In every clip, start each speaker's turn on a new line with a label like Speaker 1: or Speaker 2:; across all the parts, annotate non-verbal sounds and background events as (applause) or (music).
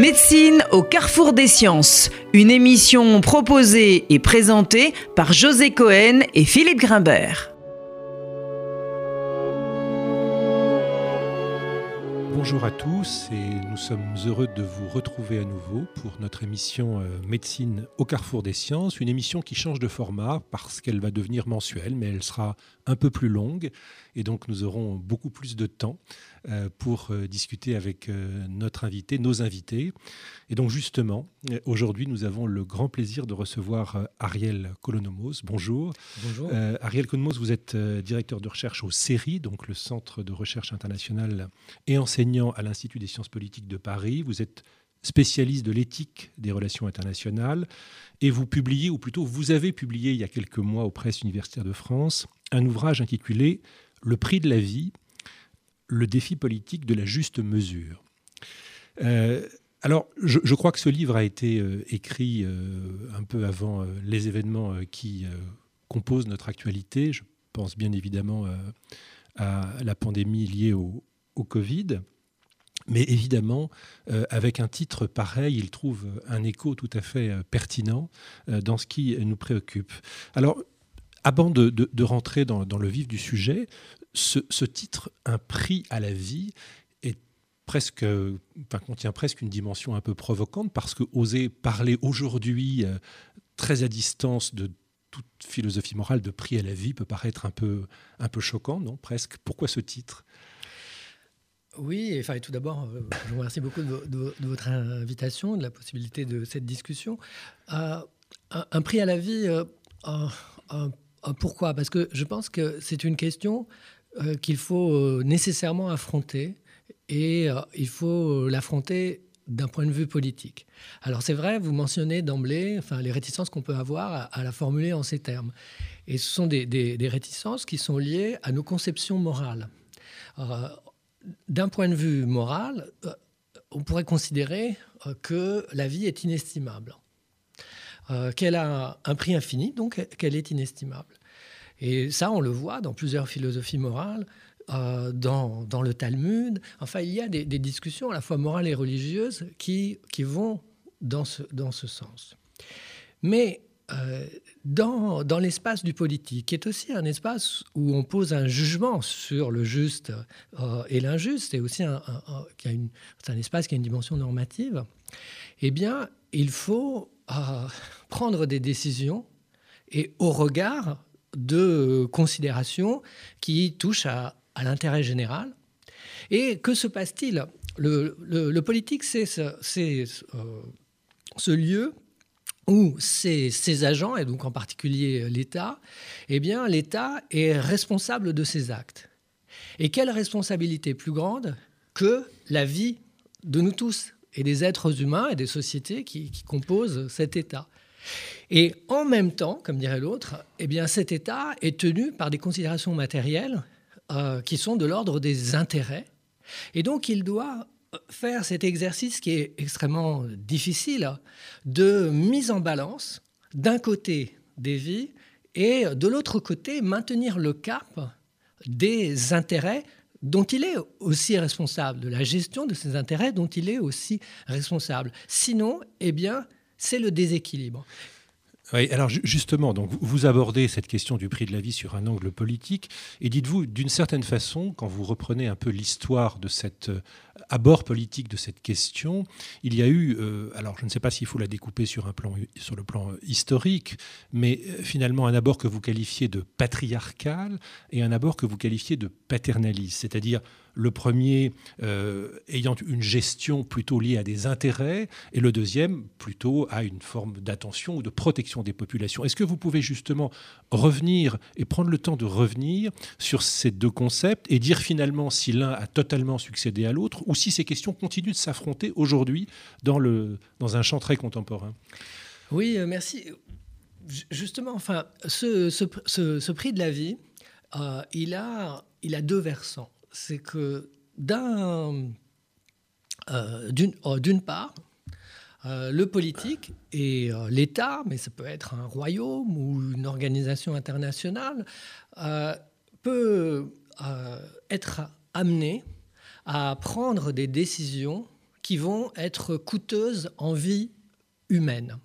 Speaker 1: Médecine au carrefour des sciences, une émission proposée et présentée par José Cohen et Philippe Grimbert.
Speaker 2: Bonjour à tous et nous sommes heureux de vous retrouver à nouveau pour notre émission euh, Médecine au carrefour des sciences, une émission qui change de format parce qu'elle va devenir mensuelle, mais elle sera un peu plus longue et donc nous aurons beaucoup plus de temps pour euh, discuter avec euh, notre invité, nos invités. Et donc justement, aujourd'hui, nous avons le grand plaisir de recevoir Ariel Kolonomos. Bonjour.
Speaker 3: Bonjour.
Speaker 2: Ariel Kolonomos, vous êtes directeur de recherche au CERI, donc le Centre de recherche internationale, et enseignant à l'Institut des sciences politiques de Paris. Vous êtes spécialiste de l'éthique des relations internationales, et vous publiez, ou plutôt vous avez publié il y a quelques mois aux presses universitaires de France, un ouvrage intitulé Le prix de la vie, le défi politique de la juste mesure. Euh, alors, je, crois que ce livre a été euh, écrit euh, un peu avant les événements qui composent notre actualité. Je pense bien évidemment à la pandémie liée au, au Covid. Mais évidemment, avec un titre pareil, il trouve un écho tout à fait pertinent dans ce qui nous préoccupe. Alors, avant de, rentrer dans, le vif du sujet, ce, titre, Un prix à la vie, est presque, contient presque une dimension un peu provocante parce que oser parler aujourd'hui, euh, très à distance de toute philosophie morale de prix à la vie peut paraître un peu, un peu choquant, non? Presque. Pourquoi ce titre?
Speaker 3: Oui, enfin, tout d'abord, euh, je vous remercie beaucoup de, votre invitation, de la possibilité de cette discussion. Euh, un, prix à la vie, pourquoi? Parce que je pense que c'est une question euh, qu'il faut euh, nécessairement affronter et il faut l'affronter d'un point de vue politique. Alors c'est vrai, vous mentionnez d'emblée enfin, les réticences qu'on peut avoir à, la formuler en ces termes. Et ce sont des, réticences qui sont liées à nos conceptions morales. D'un point de vue moral, on pourrait considérer que la vie est inestimable. Euh, qu'elle a un prix infini, donc qu'elle est inestimable. Et ça, on le voit dans plusieurs philosophies morales, euh, dans, le Talmud. Enfin, il y a des, discussions à la fois morales et religieuses qui, qui vont dans ce, dans ce sens. Mais euh, dans, dans l'espace du politique, qui est aussi un espace où on pose un jugement sur le juste et l'injuste, et aussi un, qui a un espace qui a une dimension normative, eh bien, il faut prendre des décisions et au regard de considérations qui touchent à, l'intérêt général. Et que se passe-t-il? Le, politique, c'est ce, euh, lieu où ces, agents, et donc en particulier l'État, eh bien l'État est responsable de ses actes. Et quelle responsabilité plus grande que la vie de nous tous et des êtres humains et des sociétés qui, composent cet État? Et en même temps, comme dirait l'autre, eh bien cet État est tenu par des considérations matérielles euh, qui sont de l'ordre des intérêts. Et donc il doit faire cet exercice qui est extrêmement difficile de mise en balance d'un côté des vies et de l'autre côté maintenir le cap des intérêts dont il est aussi responsable, de la gestion de ses intérêts dont il est aussi responsable. Sinon, eh bien, c'est le déséquilibre.
Speaker 2: Oui, alors justement, donc vous abordez cette question du prix de la vie sur un angle politique, et dites-vous, d'une certaine façon, quand vous reprenez un peu l'histoire de cet euh, abord politique de cette question, il y a eu, euh, alors je ne sais pas s'il faut la découper sur, un plan, sur le plan historique, mais euh, finalement un abord que vous qualifiez de patriarcal et un abord que vous qualifiez de paternaliste, c'est-à-dire le premier euh, ayant une gestion plutôt liée à des intérêts et le deuxième plutôt à une forme d'attention ou de protection des populations. Est-ce que vous pouvez justement revenir et prendre le temps de revenir sur ces deux concepts et dire finalement si l'un a totalement succédé à l'autre ou si ces questions continuent de s'affronter aujourd'hui dans, dans un champ très contemporain?
Speaker 3: Oui, euh, merci. Justement, enfin, ce, ce, prix de la vie, euh, il, a, il a deux versants c'est que euh, oh, d'une, part, euh, le politique et euh, l'État, mais ça peut être un royaume ou une organisation internationale, peut être amené à prendre des décisions qui vont être coûteuses en vie humaine.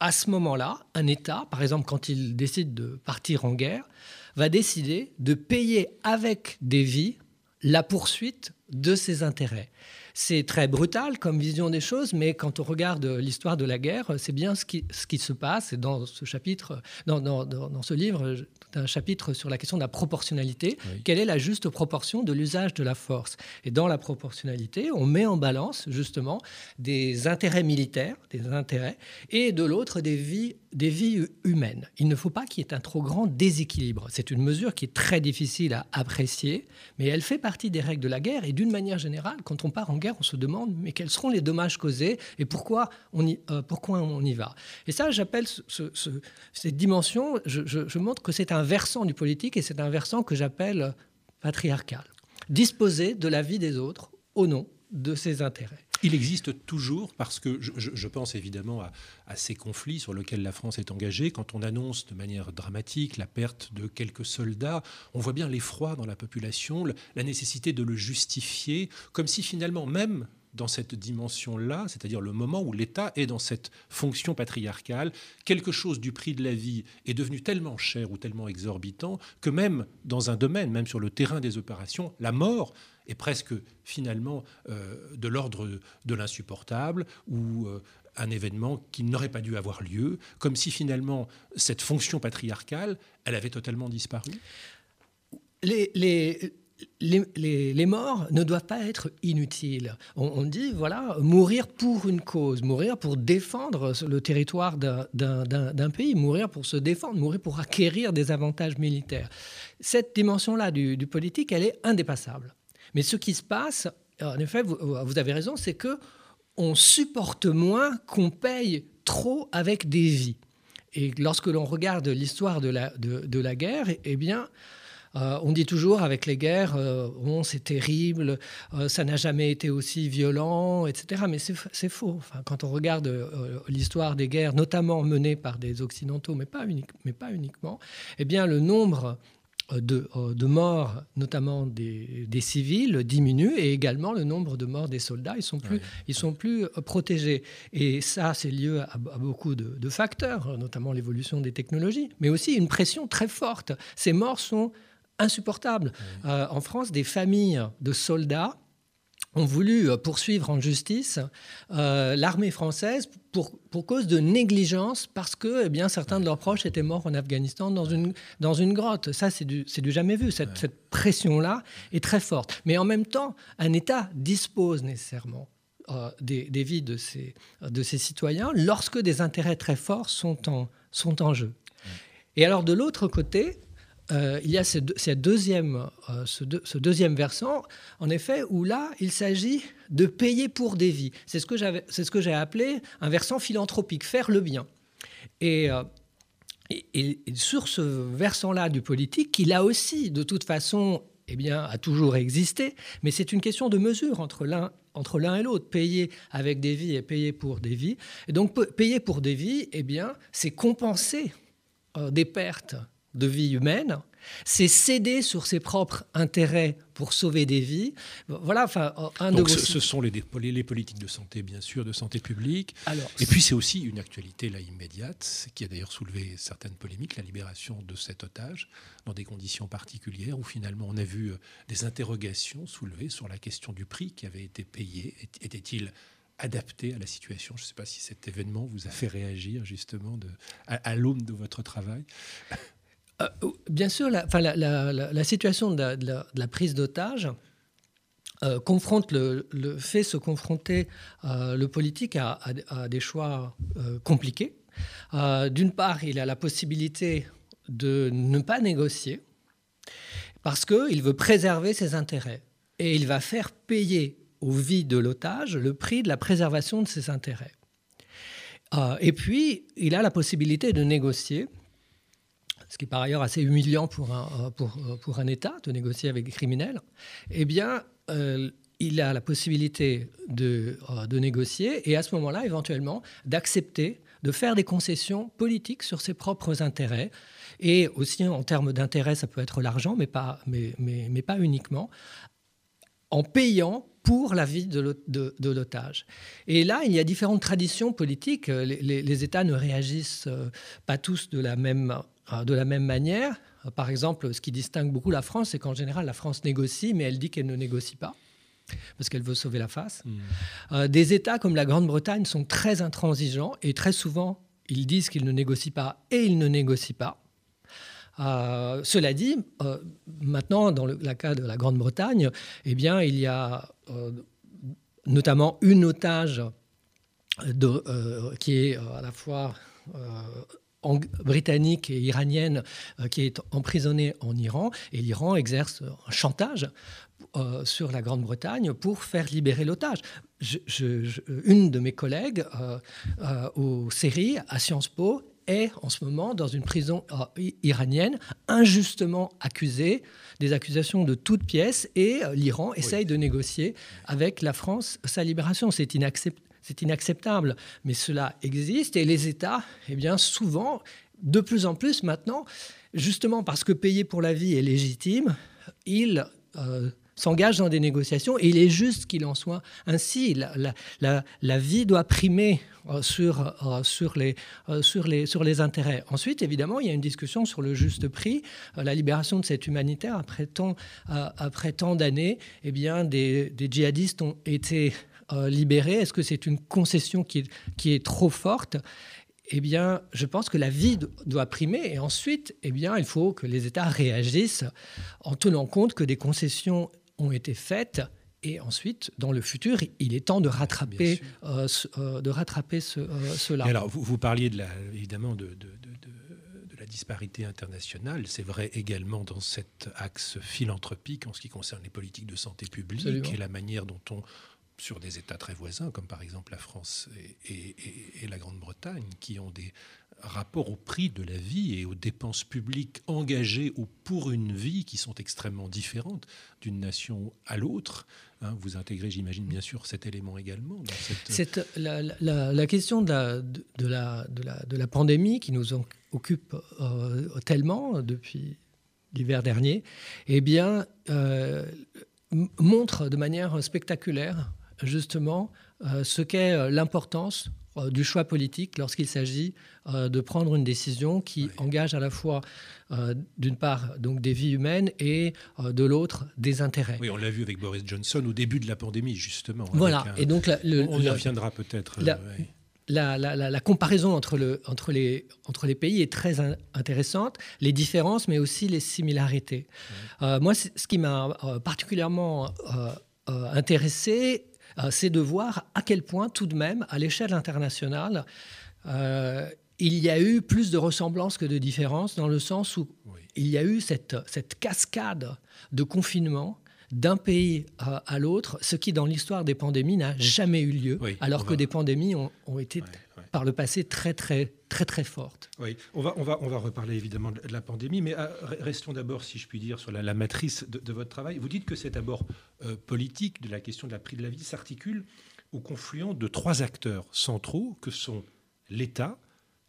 Speaker 3: À ce moment-là, un État, par exemple quand il décide de partir en guerre, va décider de payer avec des vies la poursuite de ses intérêts. C'est très brutal comme vision des choses, mais quand on regarde l'histoire de la guerre, c'est bien ce qui, ce qui se passe. Et dans ce chapitre, dans, dans, dans ce livre, un chapitre sur la question de la proportionnalité. Quelle est la juste proportion de l'usage de la force? Et dans la proportionnalité, on met en balance justement des intérêts militaires, des intérêts, et de l'autre des vies, des vies humaines. Il ne faut pas qu'il y ait un trop grand déséquilibre. C'est une mesure qui est très difficile à apprécier, mais elle fait partie des règles de la guerre. Et d'une manière générale, quand on part en guerre, on se demande mais quels seront les dommages causés et pourquoi on y, euh, pourquoi on y va? Et ça, j'appelle ce, cette dimension, je, je montre que c'est un versant du politique et c'est un versant que j'appelle patriarcal. Disposer de la vie des autres au nom de ses intérêts.
Speaker 2: Il existe toujours, parce que je, pense évidemment à, ces conflits sur lesquels la France est engagée, quand on annonce de manière dramatique la perte de quelques soldats, on voit bien l'effroi dans la population, la nécessité de le justifier, comme si finalement même dans cette dimension-là, c'est-à-dire le moment où l'État est dans cette fonction patriarcale, quelque chose du prix de la vie est devenu tellement cher ou tellement exorbitant que même dans un domaine, même sur le terrain des opérations, la mort est presque finalement euh, de l'ordre de l'insupportable ou euh, un événement qui n'aurait pas dû avoir lieu, comme si finalement cette fonction patriarcale, elle avait totalement disparu.
Speaker 3: Les, les, les, morts ne doivent pas être inutiles. On, dit, voilà, mourir pour une cause, mourir pour défendre le territoire d'un pays, mourir pour se défendre, mourir pour acquérir des avantages militaires. Cette dimension-là du, politique, elle est indépassable. Mais ce qui se passe, en effet, vous, avez raison, c'est que on supporte moins qu'on paye trop avec des vies. Et lorsque l'on regarde l'histoire de la, de, la guerre, eh bien, euh, on dit toujours avec les guerres, euh, c'est terrible, euh, ça n'a jamais été aussi violent, etc. Mais c'est faux. quand on regarde l'histoire des guerres, notamment menées par des Occidentaux, mais pas, mais pas uniquement, eh bien le nombre de, morts, notamment des, civils, diminue et également le nombre de morts des soldats. Ils sont plus, ils sont plus protégés. Et ça, c'est lié à, beaucoup de, de, facteurs, notamment l'évolution des technologies, mais aussi une pression très forte. Ces morts sont insupportable. Euh, en France, des familles de soldats ont voulu euh, poursuivre en justice euh, l'armée française pour, pour, cause de négligence parce que eh bien, certains de leurs proches étaient morts en Afghanistan dans une, dans une grotte. Ça, c'est du, du, jamais vu. Cette, cette pression-là est très forte. Mais en même temps, un État dispose nécessairement des, des, vies de ses, de ses citoyens lorsque des intérêts très forts sont en, sont en jeu. Et alors, de l'autre côté, euh, il y a ce, deuxième, euh, ce, deuxième versant, en effet, où là, il s'agit de payer pour des vies. C'est ce que j'ai appelé un versant philanthropique, faire le bien. Et, euh, sur ce versant-là du politique, qui là aussi, de toute façon, eh bien, a toujours existé, mais c'est une question de mesure entre l'un entre l'un et l'autre, payer avec des vies et payer pour des vies. Et donc, payer pour des vies, eh bien, c'est compenser des pertes de vie humaine, c'est céder sur ses propres intérêts pour sauver des vies. Voilà, enfin,
Speaker 2: un Donc de ce, sont les, les, politiques de santé, bien sûr, de santé publique. Alors, et puis c'est aussi une actualité là immédiate, qui a d'ailleurs soulevé certaines polémiques, la libération de cet otage dans des conditions particulières, où finalement on a vu euh, des interrogations soulevées sur la question du prix qui avait été payé. Était-il adapté à la situation? Je ne sais pas si cet événement vous a fait réagir justement de, à l'aune de votre travail.
Speaker 3: Euh, bien sûr, la, situation de la, prise d'otage euh, confronte le, fait se confronter euh, le politique à, des choix compliqués. D'une part, il a la possibilité de ne pas négocier parce qu'il veut préserver ses intérêts et il va faire payer aux vies de l'otage le prix de la préservation de ses intérêts. et puis, il a la possibilité de négocier ce qui est par ailleurs assez humiliant pour un, euh, pour, euh, pour un État de négocier avec des criminels, eh bien, euh, il a la possibilité de, de négocier et à ce moment-là, éventuellement, d'accepter de faire des concessions politiques sur ses propres intérêts. Et aussi, en termes d'intérêt, ça peut être l'argent, mais pas, mais, mais, mais pas uniquement, en payant pour la vie de l'otage. Et là, il y a différentes traditions politiques. Les, États ne réagissent pas tous de la même, de la même manière. Par exemple, ce qui distingue beaucoup la France, c'est qu'en général, la France négocie, mais elle dit qu'elle ne négocie pas parce qu'elle veut sauver la face. Hmm. Euh, des États comme la Grande-Bretagne sont très intransigeants et très souvent, ils disent qu'ils ne négocient pas et ils ne négocient pas. cela dit, maintenant, dans le cas de la Grande-Bretagne, eh bien, il y a euh, notamment une otage de, euh, qui est euh, à la fois britannique et iranienne qui est emprisonnée en Iran et l'Iran exerce un chantage sur la Grande-Bretagne pour faire libérer l'otage. une de mes collègues au série à Sciences Po est en ce moment dans une prison euh, iranienne, injustement accusé, des accusations de toutes pièces, et euh, l'Iran essaye de négocier avec la France sa libération. C'est inacceptable, mais cela existe, et les États, eh bien, souvent, de plus en plus maintenant, justement parce que payer pour la vie est légitime, ils euh, s'engage dans des négociations et il est juste qu'il en soit ainsi. La, vie doit primer euh, sur, euh, sur, les, sur, les, sur les intérêts. Ensuite, évidemment, il y a une discussion sur le juste prix. la libération de cette humanitaire, après tant, après tant d'années, eh bien, des, des, djihadistes ont été libérés. Est-ce que c'est une concession qui est, qui est trop forte? Eh bien, je pense que la vie doit primer. Et ensuite, eh bien, il faut que les États réagissent en tenant compte que des concessions ont été faites. Et ensuite, dans le futur, il est temps de rattraper, euh, euh, de rattraper ce, euh, cela.
Speaker 2: alors, vous, vous, parliez de la, évidemment de, de, la disparité internationale. C'est vrai également dans cet axe philanthropique en ce qui concerne les politiques de santé publique et la manière dont on, sur des États très voisins, comme par exemple la France et, la Grande-Bretagne, qui ont des rapport au prix de la vie et aux dépenses publiques engagées ou pour une vie qui sont extrêmement différentes d'une nation à l'autre. Hein, vous intégrez, j'imagine, bien sûr, cet élément également.
Speaker 3: cette... la, question de la pandémie qui nous occupe euh, tellement depuis l'hiver dernier, eh bien, euh, montre de manière spectaculaire justement euh, ce qu'est l'importance euh, du choix politique lorsqu'il s'agit euh, de prendre une décision qui engage à la fois, euh, d'une part, donc des vies humaines et de l'autre, des intérêts.
Speaker 2: Oui, on l'a vu avec Boris Johnson au début de la pandémie, justement.
Speaker 3: Voilà, et donc
Speaker 2: on y reviendra peut-être.
Speaker 3: La, la, comparaison entre, le, entre, les, entre les pays est très intéressante, les différences, mais aussi les similarités. moi, ce qui m'a particulièrement intéressé, euh, c'est de voir à quel point tout de même, à l'échelle internationale, euh, il y a eu plus de ressemblances que de différences, dans le sens où il y a eu cette, cette cascade de confinement d'un pays à, l'autre, ce qui dans l'histoire des pandémies n'a jamais eu lieu, alors que des pandémies ont, été par le passé très très très très fortes.
Speaker 2: Oui, on va, on va, on va reparler évidemment de la pandémie, mais euh, restons d'abord, si je puis dire, sur la, matrice de, votre travail. Vous dites que cet abord euh, politique de la question de la prix de la vie s'articule au confluent de trois acteurs centraux que sont l'État,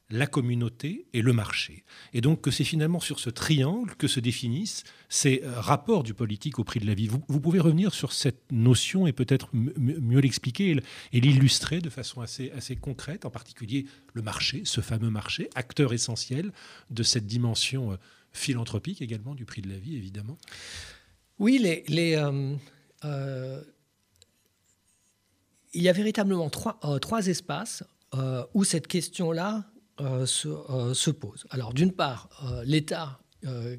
Speaker 2: la communauté et le marché. Et donc que c'est finalement sur ce triangle que se définissent ces euh, rapports du politique au prix de la vie. Vous, pouvez revenir sur cette notion et peut-être mieux l'expliquer et l'illustrer de façon assez, assez concrète, en particulier le marché, ce fameux marché, acteur essentiel de cette dimension euh, philanthropique également du prix de la vie, évidemment.
Speaker 3: Oui, euh, il y a véritablement trois espaces où cette question-là euh, euh, se, pose. Alors d'une part, euh, l'État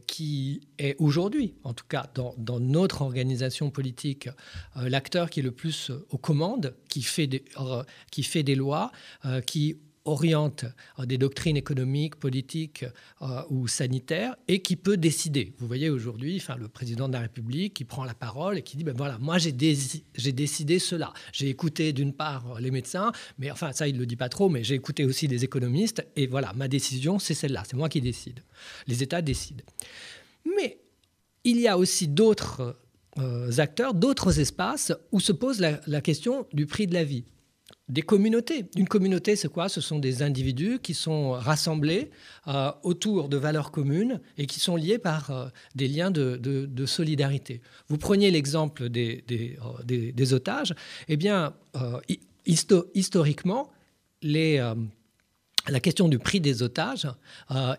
Speaker 3: qui est aujourd'hui, en tout cas dans, notre organisation politique, l'acteur qui est le plus aux commandes, qui fait des lois, qui oriente euh, des doctrines économiques, politiques euh, ou sanitaires et qui peut décider. Vous voyez aujourd'hui enfin, le président de la République qui prend la parole et qui dit, ben voilà, moi j'ai, décidé cela. J'ai écouté d'une part les médecins, mais enfin ça il ne le dit pas trop, mais j'ai écouté aussi des économistes et voilà, ma décision c'est celle-là, c'est moi qui décide. Les États décident. Mais il y a aussi d'autres euh, acteurs, d'autres espaces où se pose la question du prix de la vie. Des communautés. Une communauté, c'est quoi? Ce sont des individus qui sont rassemblés euh, autour de valeurs communes et qui sont liés par euh, des liens de, solidarité. Vous preniez l'exemple des, des, otages. Eh bien, historiquement, la question du prix des otages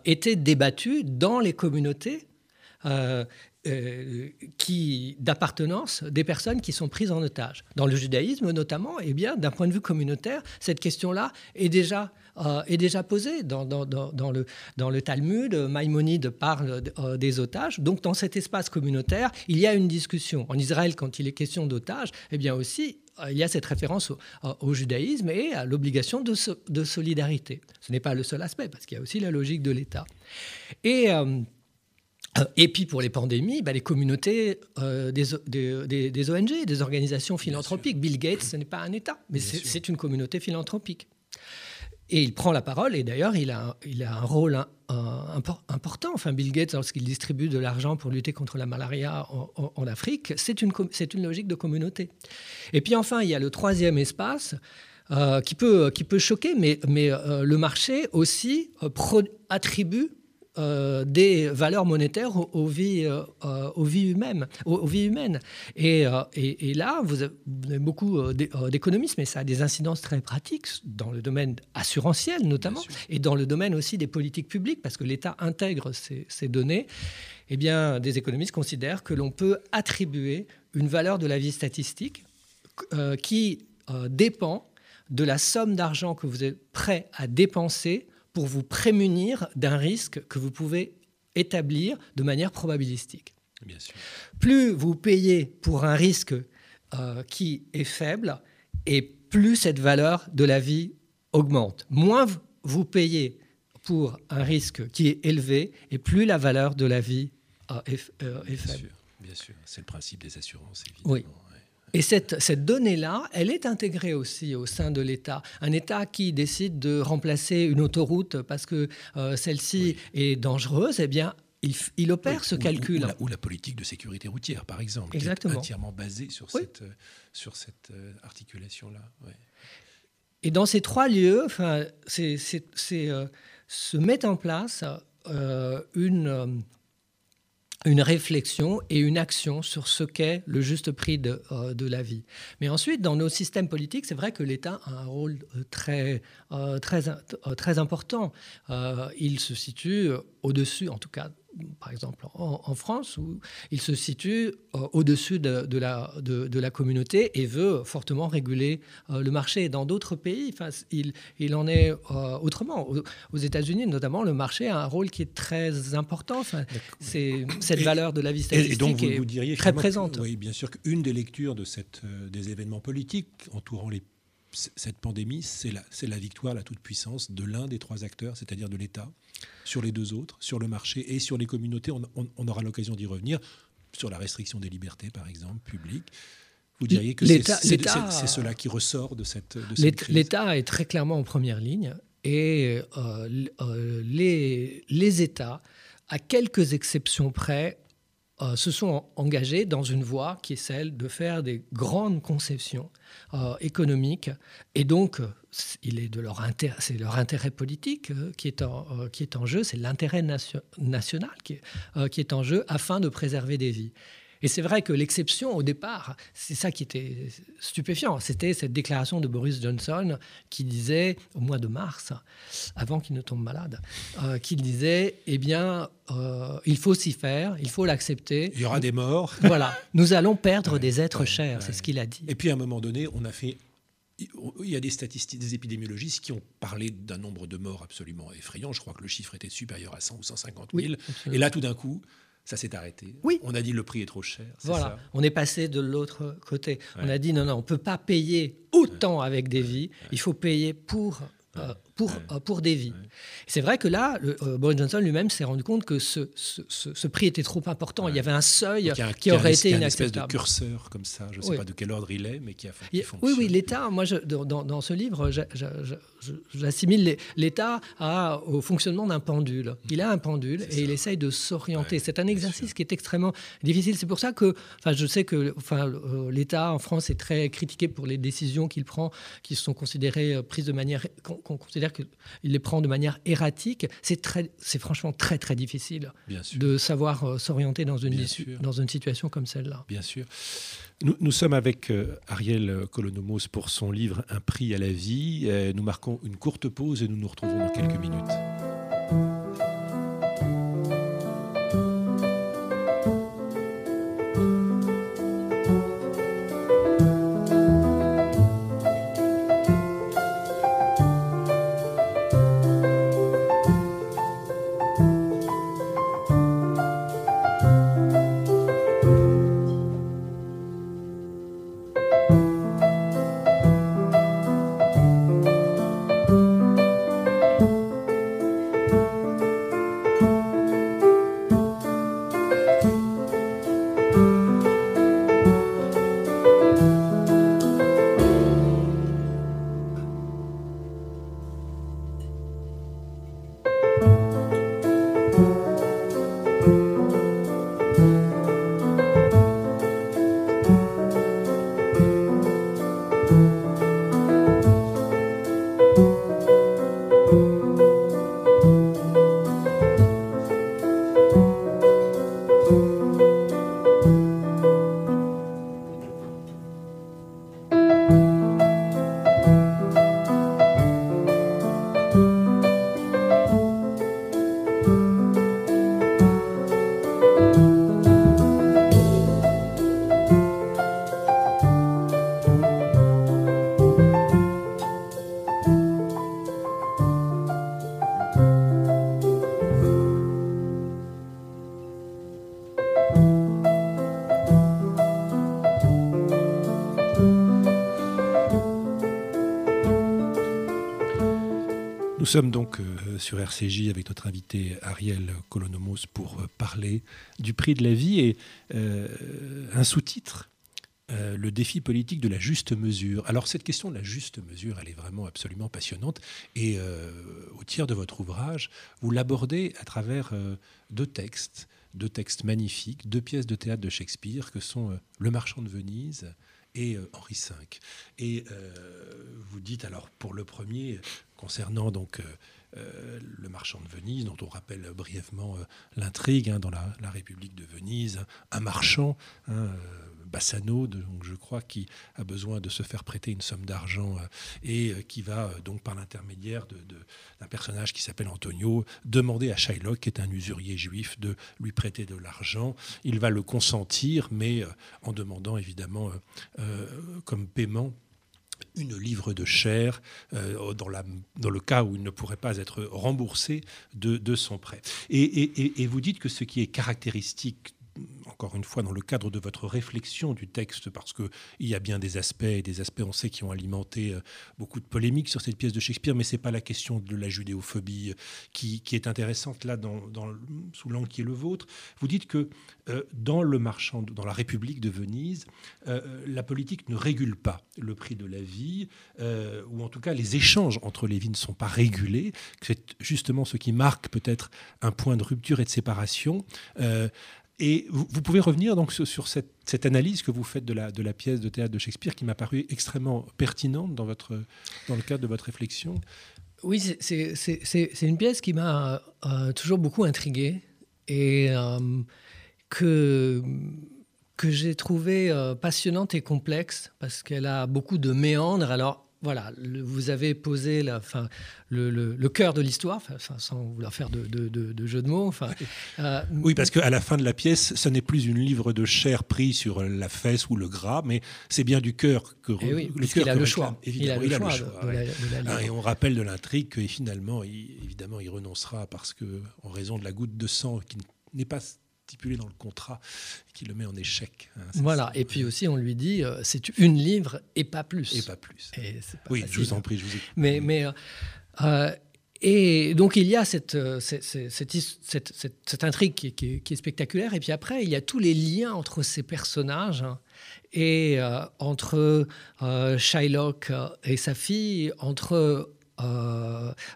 Speaker 3: était débattue dans les communautés euh, qui, d'appartenance des personnes qui sont prises en otage. Dans le judaïsme notamment, eh bien, d'un point de vue communautaire, cette question-là est déjà, euh, est déjà posée. Dans, dans, le, dans le Talmud, Maïmonide parle euh, des otages. Donc dans cet espace communautaire, il y a une discussion. En Israël, quand il est question d'otages, eh bien aussi, il y a cette référence au, judaïsme et à l'obligation de, de, solidarité. Ce n'est pas le seul aspect, parce qu'il y a aussi la logique de l'État. Et et puis pour les pandémies, bah, les communautés euh, des, des, ONG, des organisations philanthropiques. Bill Gates, ce n'est pas un État, mais c'est une communauté philanthropique. Et il prend la parole, et d'ailleurs, il a, il a un rôle important. Enfin, Bill Gates, lorsqu'il distribue de l'argent pour lutter contre la malaria en, Afrique, c'est une, une logique de communauté. Et puis enfin, il y a le troisième espace. Euh, qui, peut, qui peut choquer, mais, mais le marché aussi attribue euh, des valeurs monétaires aux, vies, euh, aux vies, humaines. Aux, vies humaines. Et, euh, et, là, vous avez, beaucoup d'économistes, mais ça a des incidences très pratiques dans le domaine assurantiel notamment, et dans le domaine aussi des politiques publiques, parce que l'État intègre ces, ces données. Eh bien, des économistes considèrent que l'on peut attribuer une valeur de la vie statistique qui dépend de la somme d'argent que vous êtes prêt à dépenser pour vous prémunir d'un risque que vous pouvez établir de manière probabilistique. Plus vous payez pour un risque euh, qui est faible, et plus cette valeur de la vie augmente. Moins vous payez pour un risque qui est élevé, et plus la valeur de la vie euh, est, euh, est, faible.
Speaker 2: Bien sûr, c'est le principe des assurances, évidemment. Oui.
Speaker 3: Et cette, cette donnée-là, elle est intégrée aussi au sein de l'État. Un État qui décide de remplacer une autoroute parce que euh, celle-ci est dangereuse, eh bien, il, il opère ce calcul.
Speaker 2: Ou la, politique de sécurité routière, par exemple, Exactement. qui est entièrement basée sur cette, euh, sur cette euh, articulation-là.
Speaker 3: Et dans ces trois lieux, enfin, c'est, se met en place une une réflexion et une action sur ce qu'est le juste prix de, euh, de, la vie. Mais ensuite, dans nos systèmes politiques, c'est vrai que l'État a un rôle euh, très, euh, très, très important. il se situe au-dessus, en tout cas par exemple en, France, où il se situe euh, au-dessus de, la, de, la, communauté et veut fortement réguler euh, le marché. Dans d'autres pays, enfin, il, il, en est euh, autrement. Aux, États-Unis, notamment, le marché a un rôle qui est très important. Enfin, c'est cette valeur de la vie statistique et donc vous, diriez très présente.
Speaker 2: Oui, bien sûr qu'une des lectures de cette, des événements politiques entourant les cette pandémie, c'est la, la, victoire, la toute-puissance de l'un des trois acteurs, c'est-à-dire de l'État, sur les deux autres, sur le marché et sur les communautés. On, aura l'occasion d'y revenir, sur la restriction des libertés, par exemple, publiques. Vous diriez que c'est cela qui ressort de cette, crise
Speaker 3: L'État est très clairement en première ligne et euh, euh, les, les États, à quelques exceptions près, euh, se sont engagés dans une voie qui est celle de faire des grandes conceptions euh, économiques. Et donc, leur c'est leur intérêt politique euh, qui, est en, jeu, c'est l'intérêt national qui est en jeu afin de préserver des vies. Et c'est vrai que l'exception, au départ, c'est ça qui était stupéfiant. C'était cette déclaration de Boris Johnson qui disait, au mois de mars, avant qu'il ne tombe malade, euh, qu'il disait, eh bien, euh, il faut s'y faire, il faut l'accepter.
Speaker 2: Il y aura des morts. (laughs)
Speaker 3: Voilà, nous allons perdre des êtres chers, c'est ce qu'il a dit.
Speaker 2: Et puis à un moment donné, on a fait il y a des statistiques, des épidémiologistes qui ont parlé d'un nombre de morts absolument effrayant. Je crois que le chiffre était supérieur à 100 ou 150 000. et là, tout d'un coup, ça s'est arrêté.
Speaker 3: Oui.
Speaker 2: On a dit le prix est trop cher.
Speaker 3: Voilà. on est passé de l'autre côté. On a dit non, non, on ne peut pas payer autant avec des vies. Il faut payer pour, euh, pour, euh, pour des vies. C'est vrai que là, le, Boris Johnson lui-même s'est rendu compte que ce, ce, ce, prix était trop important. Il y avait un seuil qui aurait été inacceptable.
Speaker 2: une espèce de curseur comme ça, je ne sais pas de quel ordre il est, mais qui a qui
Speaker 3: Oui, oui, l'État, moi, je, dans, dans, ce livre, j'assimile l'État au fonctionnement d'un pendule. Il a un pendule et il essaye de s'orienter. c'est un exercice qui est extrêmement difficile. C'est pour ça que, enfin, je sais que enfin, euh, l'État en France est très critiqué pour les décisions qu'il prend, qui sont considérées euh, prises de manière, qu'on considère qu'il les prend de manière erratique. C'est très, c'est franchement très très difficile de savoir euh, s'orienter dans une dans une situation comme celle-là.
Speaker 2: Bien sûr. Nous, nous sommes avec Ariel Colonomos pour son livre Un prix à la vie. nous marquons une courte pause et nous nous retrouvons dans quelques minutes. Sommes donc euh, sur RCJ avec notre invité Ariel Colonomos pour euh, parler du prix de la vie et euh, un sous-titre le défi politique de la juste mesure. Alors cette question de la juste mesure, elle est vraiment absolument passionnante. Et au tiers de votre ouvrage, vous l'abordez à travers deux textes, deux textes magnifiques, deux pièces de théâtre de Shakespeare que sont Le Marchand de Venise et Henri V. Et vous dites alors pour le premier, concernant donc euh, euh, le marchand de Venise, dont on rappelle brièvement euh, l'intrigue hein, dans la, République de Venise, un marchand, hein, Bassano, donc je crois, qui a besoin de se faire prêter une somme d'argent et qui va donc par l'intermédiaire d'un personnage qui s'appelle Antonio demander à Shylock, qui est un usurier juif, de lui prêter de l'argent. Il va le consentir, mais en demandant évidemment comme paiement une livre de chair euh, dans, le cas où il ne pourrait pas être remboursé de, son prêt. Et, vous dites que ce qui est caractéristique encore une fois, dans le cadre de votre réflexion du texte, parce qu'il y a bien des aspects, des aspects, on sait, qui ont alimenté euh, beaucoup de polémiques sur cette pièce de Shakespeare, mais ce n'est pas la question de la judéophobie euh, qui, est intéressante là, sous l'angle qui est le vôtre. Vous dites que euh, dans le marchand, dans la République de Venise, la politique ne régule pas le prix de la vie, ou en tout cas les échanges entre les vies ne sont pas régulés. C'est justement ce qui marque peut-être un point de rupture et de séparation. Et vous, pouvez revenir donc sur, cette, analyse que vous faites de la, pièce de théâtre de Shakespeare qui m'a paru extrêmement pertinente dans, le cadre de votre réflexion.
Speaker 3: Oui, c'est une pièce qui m'a euh, toujours beaucoup intrigué et euh, que, que j'ai trouvée euh, passionnante et complexe parce qu'elle a beaucoup de méandres. Alors, voilà, vous avez posé la, fin, le, cœur de l'histoire, sans vouloir faire de, de, jeu de mots. Enfin, (laughs)
Speaker 2: euh, oui, parce qu'à la fin de la pièce, ce n'est plus une livre de chair prise sur la fesse ou le gras, mais c'est bien du cœur que
Speaker 3: eh oui, le cœur
Speaker 2: a
Speaker 3: le choix.
Speaker 2: Évidemment, il a le choix. Ah, et on rappelle de l'intrigue que finalement, il, évidemment, il renoncera parce que, en raison de la goutte de sang qui n'est pas stipulé dans le contrat qui le met en échec.
Speaker 3: Hein, voilà, et puis aussi on lui dit euh, c'est une livre et pas plus.
Speaker 2: Et pas plus. oui, je vous en prie, je vous
Speaker 3: Mais, mais euh, et donc il y a cette, cette, cette, intrigue qui, qui, est spectaculaire, et puis après il y a tous les liens entre ces personnages hein, et entre Shylock et sa fille, entre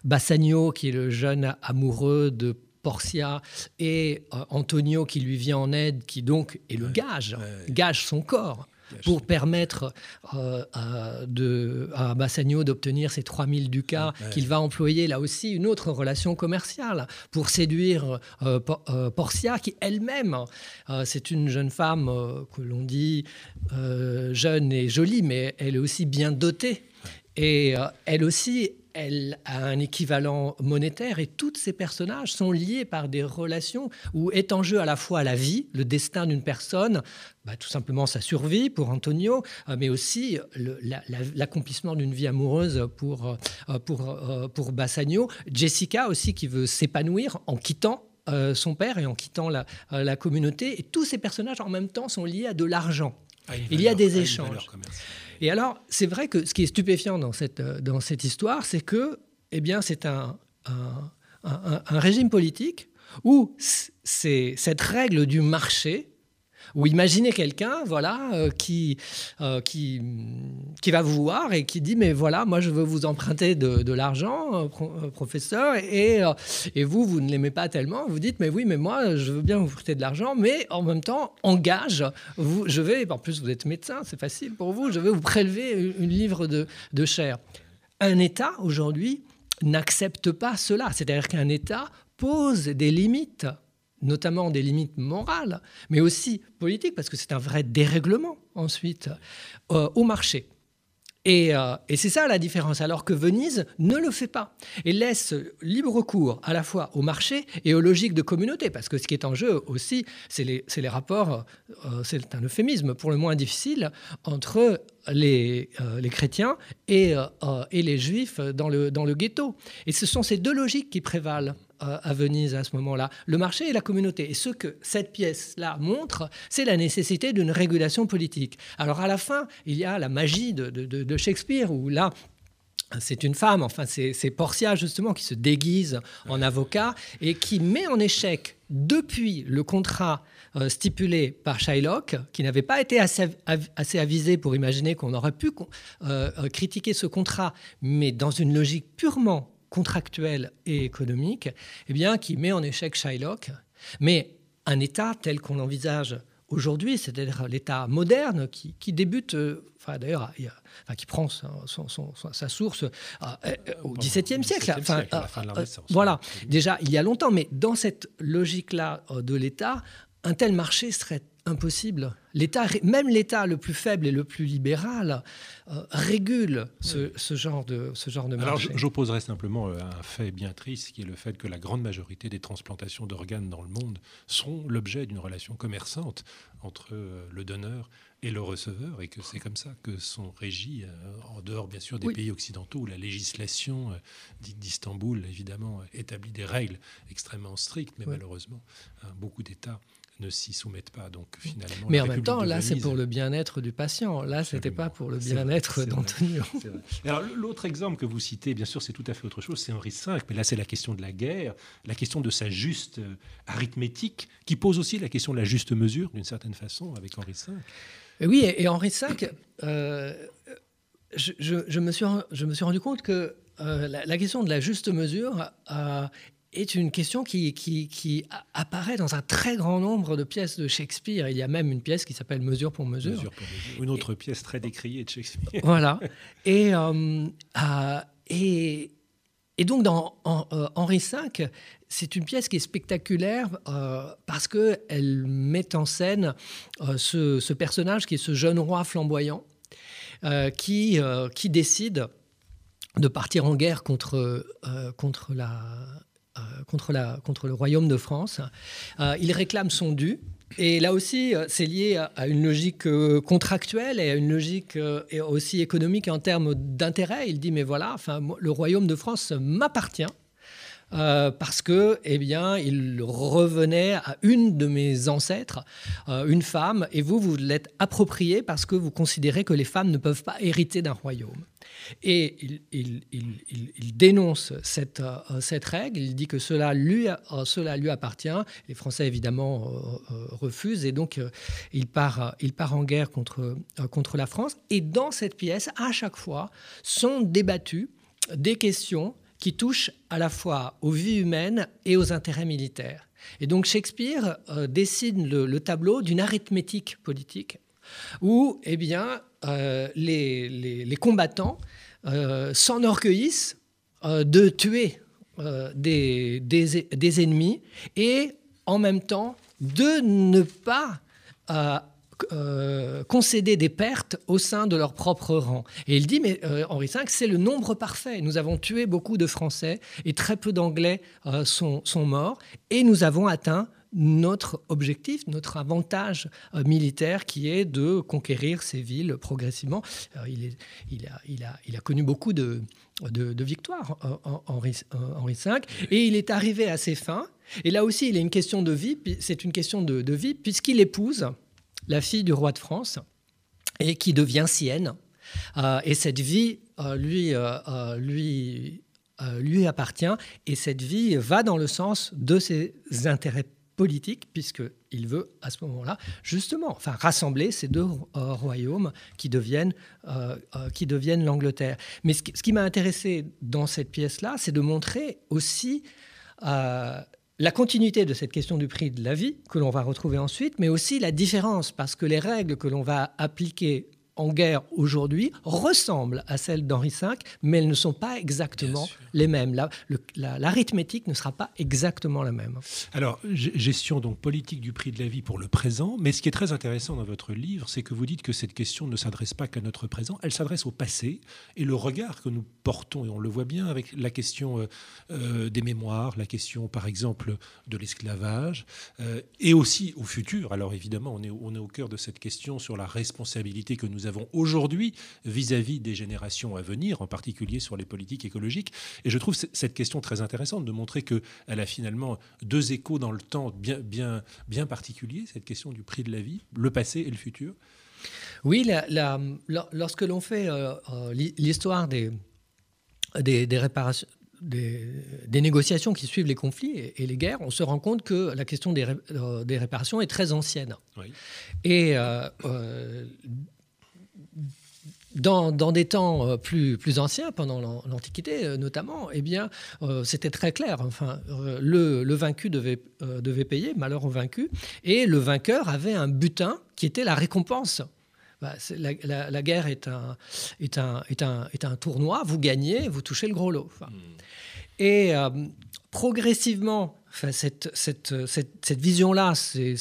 Speaker 3: Bassagno qui est le jeune amoureux de Portia et euh, Antonio qui lui vient en aide, qui donc est le gage, gage son corps pour permettre euh, à, de, à Bassagno d'obtenir ces 3000 ducats qu'il va employer là aussi une autre relation commerciale pour séduire euh, Portia qui elle-même c'est une jeune femme que l'on dit jeune et jolie mais elle est aussi bien dotée. Et elle aussi elle a un équivalent monétaire et tous ces personnages sont liés par des relations où est en jeu à la fois la vie, le destin d'une personne, bah, tout simplement sa survie pour Antonio, euh, mais aussi l'accomplissement d'une vie amoureuse pour, euh, pour, euh, pour Bassagno. Jessica aussi qui veut s'épanouir en quittant son père et en quittant la, la, communauté. Et tous ces personnages en même temps sont liés à de l'argent. Il y a des échanges. Et alors, c'est vrai que ce qui est stupéfiant dans cette, euh, dans cette histoire, c'est que eh bien, c'est un, un, un, régime politique où cette règle du marché ou imaginez quelqu'un, voilà, euh, qui, euh, qui, qui va vous voir et qui dit, mais voilà, moi je veux vous emprunter de, l'argent, euh, professeur, et, et vous, vous ne l'aimez pas tellement. Vous dites, mais oui, mais moi, je veux bien vous prêter de l'argent, mais en même temps, engage, vous, je vais, en plus vous êtes médecin, c'est facile pour vous, je vais vous prélever une, livre de, de chair. Un État, aujourd'hui, n'accepte pas cela. C'est-à-dire qu'un État pose des limites notamment des limites morales, mais aussi politiques, parce que c'est un vrai dérèglement ensuite euh, au marché. Euh, et, c'est ça la différence, alors que Venise ne le fait pas et laisse libre cours à la fois au marché et aux logiques de communauté, parce que ce qui est en jeu aussi, c'est les, rapports, euh, c'est un euphémisme pour le moins difficile, entre les, chrétiens et, les juifs dans le ghetto. Et ce sont ces deux logiques qui prévalent à Venise à ce moment-là, le marché et la communauté. Et ce que cette pièce-là montre, c'est la nécessité d'une régulation politique. Alors à la fin, il y a la magie de, Shakespeare, où là, c'est une femme, enfin c'est Portia justement qui se déguise en avocat et qui met en échec depuis le contrat euh, stipulé par Shylock, qui n'avait pas été assez, avisé pour imaginer qu'on aurait pu euh, euh, critiquer ce contrat, mais dans une logique purement contractuelle et économique, eh bien, qui met en échec Shylock. Mais un État tel qu'on envisage aujourd'hui, c'est-à-dire l'État moderne qui, débute, euh, enfin d'ailleurs, qui prend sa source euh, euh, au XVIIe siècle. Enfin, voilà, déjà il y a longtemps, mais dans cette logique-là de l'État, un tel marché serait impossible. L'État, même l'État le plus faible et le plus libéral, euh, régule ce, genre de, ce genre de marché.
Speaker 2: Alors j'opposerai simplement euh, un fait bien triste, qui est le fait que la grande majorité des transplantations d'organes dans le monde sont l'objet d'une relation commerçante entre euh, le donneur et le receveur, et que c'est comme ça que sont régis, en dehors bien sûr des pays occidentaux, où la législation dite d'Istanbul, évidemment, établit des règles extrêmement strictes, mais malheureusement, beaucoup d'États ne s'y soumettent pas. Donc finalement,
Speaker 3: mais en même temps, là, c'est pour le bien-être du patient. Là, c'était pas pour le bien-être d'Antonio.
Speaker 2: Alors l'autre exemple que vous citez, bien sûr, c'est tout à fait autre chose. C'est Henri V, mais là, c'est la question de la guerre, la question de sa juste euh, arithmétique, qui pose aussi la question de la juste mesure, d'une certaine façon, avec Henri V.
Speaker 3: oui, et, Henri V, euh, je, me suis, je me suis rendu compte que euh, la, question de la juste mesure est une question qui, qui, apparaît dans un très grand nombre de pièces de Shakespeare. Il y a même une pièce qui s'appelle Mesure pour mesure.
Speaker 2: Une autre pièce très décriée de Shakespeare.
Speaker 3: Voilà. Et, euh, euh, et, et, donc, dans euh, Henri V, c'est une pièce qui est spectaculaire parce qu'elle met en scène ce, ce, personnage qui est ce jeune roi flamboyant qui, qui décide de partir en guerre contre, contre la, contre, la, contre le royaume de France. Euh, il réclame son dû. Et là aussi, euh, c'est lié à une logique contractuelle et à une logique aussi économique en termes d'intérêt. Il dit, mais voilà, le royaume de France m'appartient. Euh, parce que, eh bien, il revenait à une de mes ancêtres, euh, une femme, et vous, vous l'êtes approprié parce que vous considérez que les femmes ne peuvent pas hériter d'un royaume. Et il, dénonce cette, euh, cette, règle, il dit que cela lui, cela lui appartient. Les Français, évidemment, refusent, et donc il, part, il part en guerre contre, contre la France. Et dans cette pièce, à chaque fois, sont débattues des questions qui touchent à la fois aux vies humaines et aux intérêts militaires. Et donc Shakespeare euh, dessine le, tableau d'une arithmétique politique où eh bien, euh, les, combattants euh, s'enorgueillissent de tuer des, des, ennemis et en même temps de ne pas euh, concéder des pertes au sein de leur propre rang. Et il dit, mais euh, Henri V, c'est le nombre parfait. Nous avons tué beaucoup de Français et très peu d'Anglais euh, sont, sont, morts et nous avons atteint notre objectif, notre avantage militaire qui est de conquérir ces villes progressivement. Il, est, il, a, il, a, il, a, connu beaucoup de, de, victoires, Henri, Henri, V, et il est arrivé à ses fins. Et là aussi, il est une question de vie, c'est une question de, de vie, puisqu'il épouse la fille du roi de France, et qui devient sienne. Euh, et cette vie euh, lui, euh, lui, lui appartient, et cette vie va dans le sens de ses intérêts politiques, puisqu'il veut à ce moment-là, justement, enfin, rassembler ces deux royaumes qui deviennent, qui deviennent l'Angleterre. Mais ce qui, m'a intéressé dans cette pièce-là, c'est de montrer aussi la continuité de cette question du prix de la vie, que l'on va retrouver ensuite, mais aussi la différence, parce que les règles que l'on va appliquer en guerre aujourd'hui ressemblent à celles d'Henri V, mais elles ne sont pas exactement les mêmes. L'arithmétique ne sera pas exactement la même.
Speaker 2: Alors, gestion donc politique du prix de la vie pour le présent, mais ce qui est très intéressant dans votre livre, c'est que vous dites que cette question ne s'adresse pas qu'à notre présent, elle s'adresse au passé, et le regard que nous portons, et on le voit bien avec la question euh, euh, des mémoires, la question par exemple de l'esclavage, euh, et aussi au futur. Alors évidemment, on est, on est au cœur de cette question sur la responsabilité que nous avons avons aujourd'hui vis-à-vis des générations à venir, en particulier sur les politiques écologiques. Et je trouve cette question très intéressante de montrer qu'elle a finalement deux échos dans le temps bien, bien, bien particuliers, cette question du prix de la vie, le passé et le futur.
Speaker 3: Oui, la, lorsque l'on fait euh, euh, l'histoire des, des, réparations, des, négociations qui suivent les conflits et, les guerres, on se rend compte que la question des, euh, des réparations est très ancienne. Oui. Et dans, des temps euh, plus, plus anciens, pendant l'Antiquité euh, notamment, eh bien, euh, c'était très clair. Enfin, le, vaincu devait, devait payer, malheur au vaincu, et le vainqueur avait un butin qui était la récompense. Bah, la, guerre est un, est, un, est, un, est un tournoi, vous gagnez, vous touchez le gros lot. Hmm. Et progressivement, Enfin, cette, cette, cette, vision-là, euh,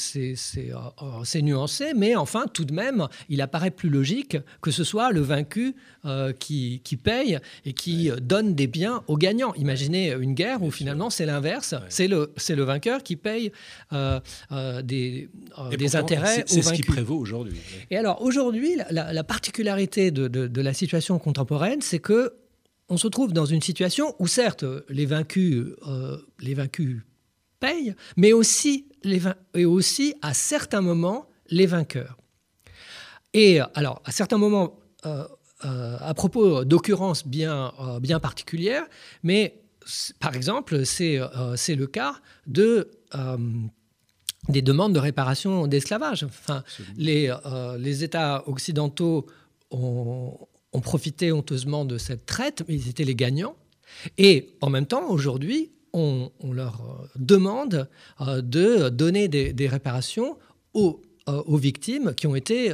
Speaker 3: c'est nuancé, mais enfin, tout de même, il apparaît plus logique que ce soit le vaincu euh, qui, qui, paye et qui donne des biens aux gagnants. Imaginez une guerre où finalement c'est l'inverse, c'est le, le vainqueur qui paye euh, des, des intérêts aux vaincus.
Speaker 2: C'est ce qui prévaut aujourd'hui.
Speaker 3: Et alors aujourd'hui, la, particularité de, de, de la situation contemporaine, c'est que on se trouve dans une situation où certes les vaincus, les vaincus payent, mais aussi, les et aussi à certains moments les vainqueurs. Et alors, à certains moments, euh, euh, à propos d'occurrences bien, euh, bien particulières, mais par exemple, c'est c'est le cas de des demandes de réparation d'esclavage. Enfin, les, les États occidentaux ont, ont, profité honteusement de cette traite, mais ils étaient les gagnants. Et en même temps, aujourd'hui, on, leur euh, demande euh, de donner des, réparations aux, euh, aux, victimes qui ont été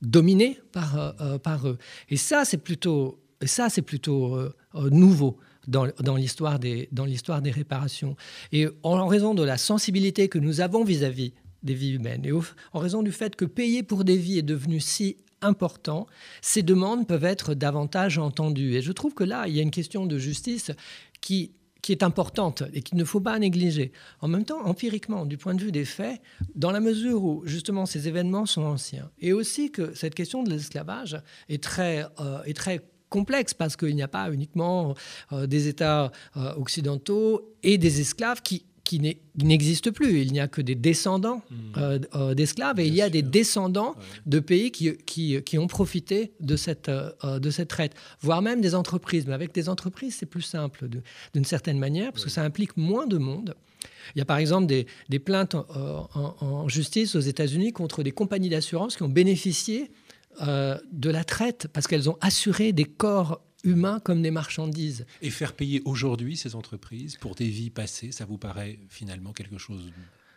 Speaker 3: dominées par, par eux. Et ça, c'est plutôt, ça, c'est plutôt nouveau dans, dans l'histoire des, des, réparations. Et en raison de la sensibilité que nous avons vis-à-vis des vies humaines, et en raison du fait que payer pour des vies est devenu si important, ces demandes peuvent être davantage entendues. Et je trouve que là, il y a une question de justice qui qui est importante et qu'il ne faut pas négliger. En même temps, empiriquement, du point de vue des faits, dans la mesure où justement ces événements sont anciens, et aussi que cette question de l'esclavage est très, euh, est très complexe parce qu'il n'y a pas uniquement des États occidentaux et des esclaves qui qui n'existe plus. Il n'y a que des descendants hmm. euh, euh, d'esclaves et il y a des descendants de pays qui, qui, ont profité de cette, euh, de cette traite, voire même des entreprises. Mais avec des entreprises, c'est plus simple d'une certaine manière parce que ça implique moins de monde. Il y a par exemple des, des plaintes en, justice aux États-Unis contre des compagnies d'assurance qui ont bénéficié de la traite parce qu'elles ont assuré des corps humains comme des marchandises.
Speaker 2: Et faire payer aujourd'hui ces entreprises pour des vies passées, ça vous paraît finalement quelque chose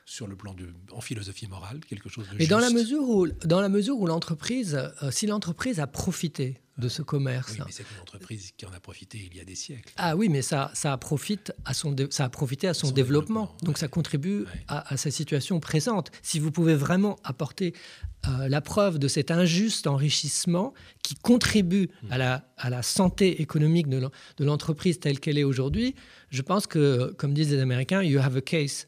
Speaker 2: sur le plan de, en philosophie morale, quelque chose de
Speaker 3: Et dans la mesure où, dans la mesure où l'entreprise, euh, si l'entreprise a profité de ce commerce.
Speaker 2: Oui, mais c'est une entreprise qui en a profité il y a des siècles.
Speaker 3: Ah oui, mais ça, ça, profite à son ça a profité à son, développement. Donc ça contribue à, sa situation présente. Si vous pouvez vraiment apporter euh, la preuve de cet injuste enrichissement qui contribue hmm. à, la, à la santé économique de l'entreprise telle qu'elle est aujourd'hui, je pense que, comme disent les Américains, you have a case.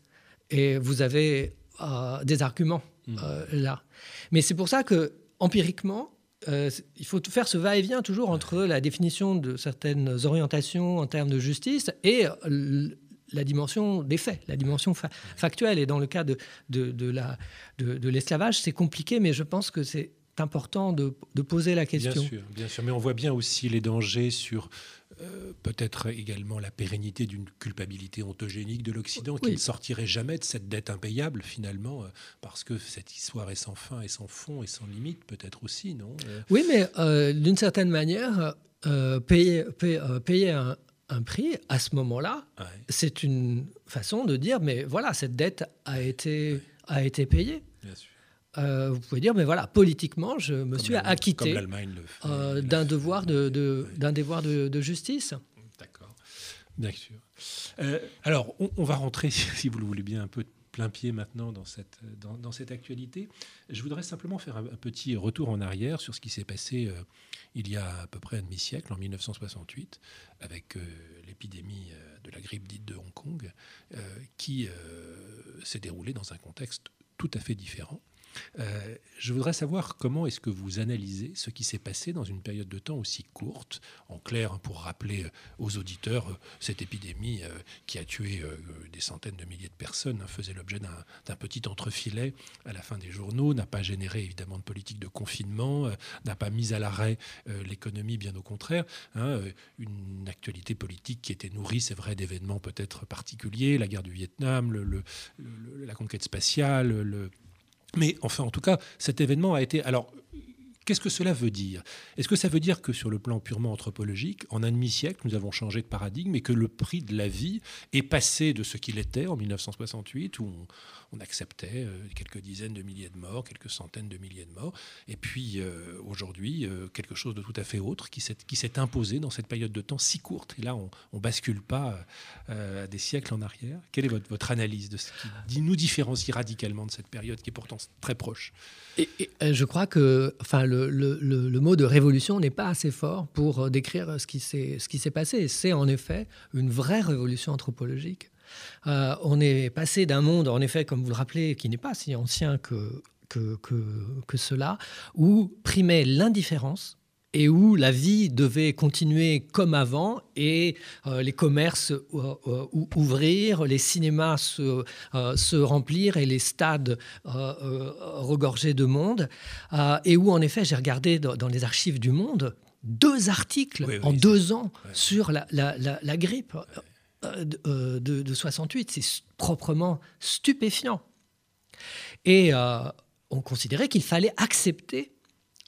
Speaker 3: Et vous avez euh, des arguments hmm. euh, là. Mais c'est pour ça que, empiriquement, euh, il faut faire ce va-et-vient toujours entre la définition de certaines orientations en termes de justice et la dimension des faits, la dimension factuelle. Et dans le cas de, de, de l'esclavage, c'est compliqué, mais je pense que c'est important de, poser la question.
Speaker 2: Bien sûr, bien sûr, mais on voit bien aussi les dangers sur euh, peut-être également la pérennité d'une culpabilité ontogénique de l'Occident qui ne sortirait jamais de cette dette impayable finalement, euh, parce que cette histoire est sans fin et sans fond et sans limite peut-être aussi, non
Speaker 3: euh, Oui, mais d'une certaine manière, payer, payer, un, prix à ce moment-là, c'est une façon de dire, mais voilà, cette dette a été, a été payée. Bien sûr. Euh, vous pouvez dire, mais voilà, politiquement, je me suis acquitté euh, d'un devoir, de, d'un devoir de, justice.
Speaker 2: D'accord, bien sûr. Euh, alors, on, va rentrer, (laughs) si vous le voulez bien, un peu plein pied maintenant dans cette, dans, cette actualité. Je voudrais simplement faire un, petit retour en arrière sur ce qui s'est passé il y a à peu près un demi-siècle, en 1968, avec l'épidémie de la grippe dite de Hong Kong, qui s'est déroulée dans un contexte tout à fait différent. Euh, je voudrais savoir comment est-ce que vous analysez ce qui s'est passé dans une période de temps aussi courte. En clair, hein, pour rappeler euh, aux auditeurs, euh, cette épidémie qui a tué des centaines de milliers de personnes hein, faisait l'objet d'un petit entrefilet à la fin des journaux, n'a pas généré évidemment de politique de confinement, n'a pas mis à l'arrêt l'économie, bien au contraire. Hein, une actualité politique qui était nourrie, c'est vrai, d'événements peut-être particuliers, la guerre du Vietnam, la conquête spatiale, le mais enfin, en tout cas, cet événement a été... Alors, Qu'est-ce que cela veut dire? Est-ce que ça veut dire que sur le plan purement anthropologique, en un demi-siècle, nous avons changé de paradigme et que le prix de la vie est passé de ce qu'il était en 1968, où on, acceptait euh, quelques dizaines de milliers de morts, quelques centaines de milliers de morts. Et puis euh, aujourd'hui, euh, quelque chose de tout à fait autre qui s'est imposé dans cette période de temps si courte. Et là, on ne bascule pas à des siècles en arrière. Quelle est votre, votre analyse de ce qui nous différencie radicalement de cette période qui est pourtant très proche?
Speaker 3: Et, je crois que enfin, le, le, le, mot de révolution n'est pas assez fort pour décrire ce qui s'est passé. C'est en effet une vraie révolution anthropologique. Euh, on est passé d'un monde, en effet, comme vous le rappelez, qui n'est pas si ancien que, que, que, cela, où primait l'indifférence et où la vie devait continuer comme avant et euh, les commerces euh, ouvrir, les cinémas se, se, remplir et les stades regorger de monde. et où, en effet, j'ai regardé dans, les archives du monde deux articles en deux ans sur la, la, la grippe. Euh, de, 68. C'est proprement stupéfiant. Et euh, on considérait qu'il fallait accepter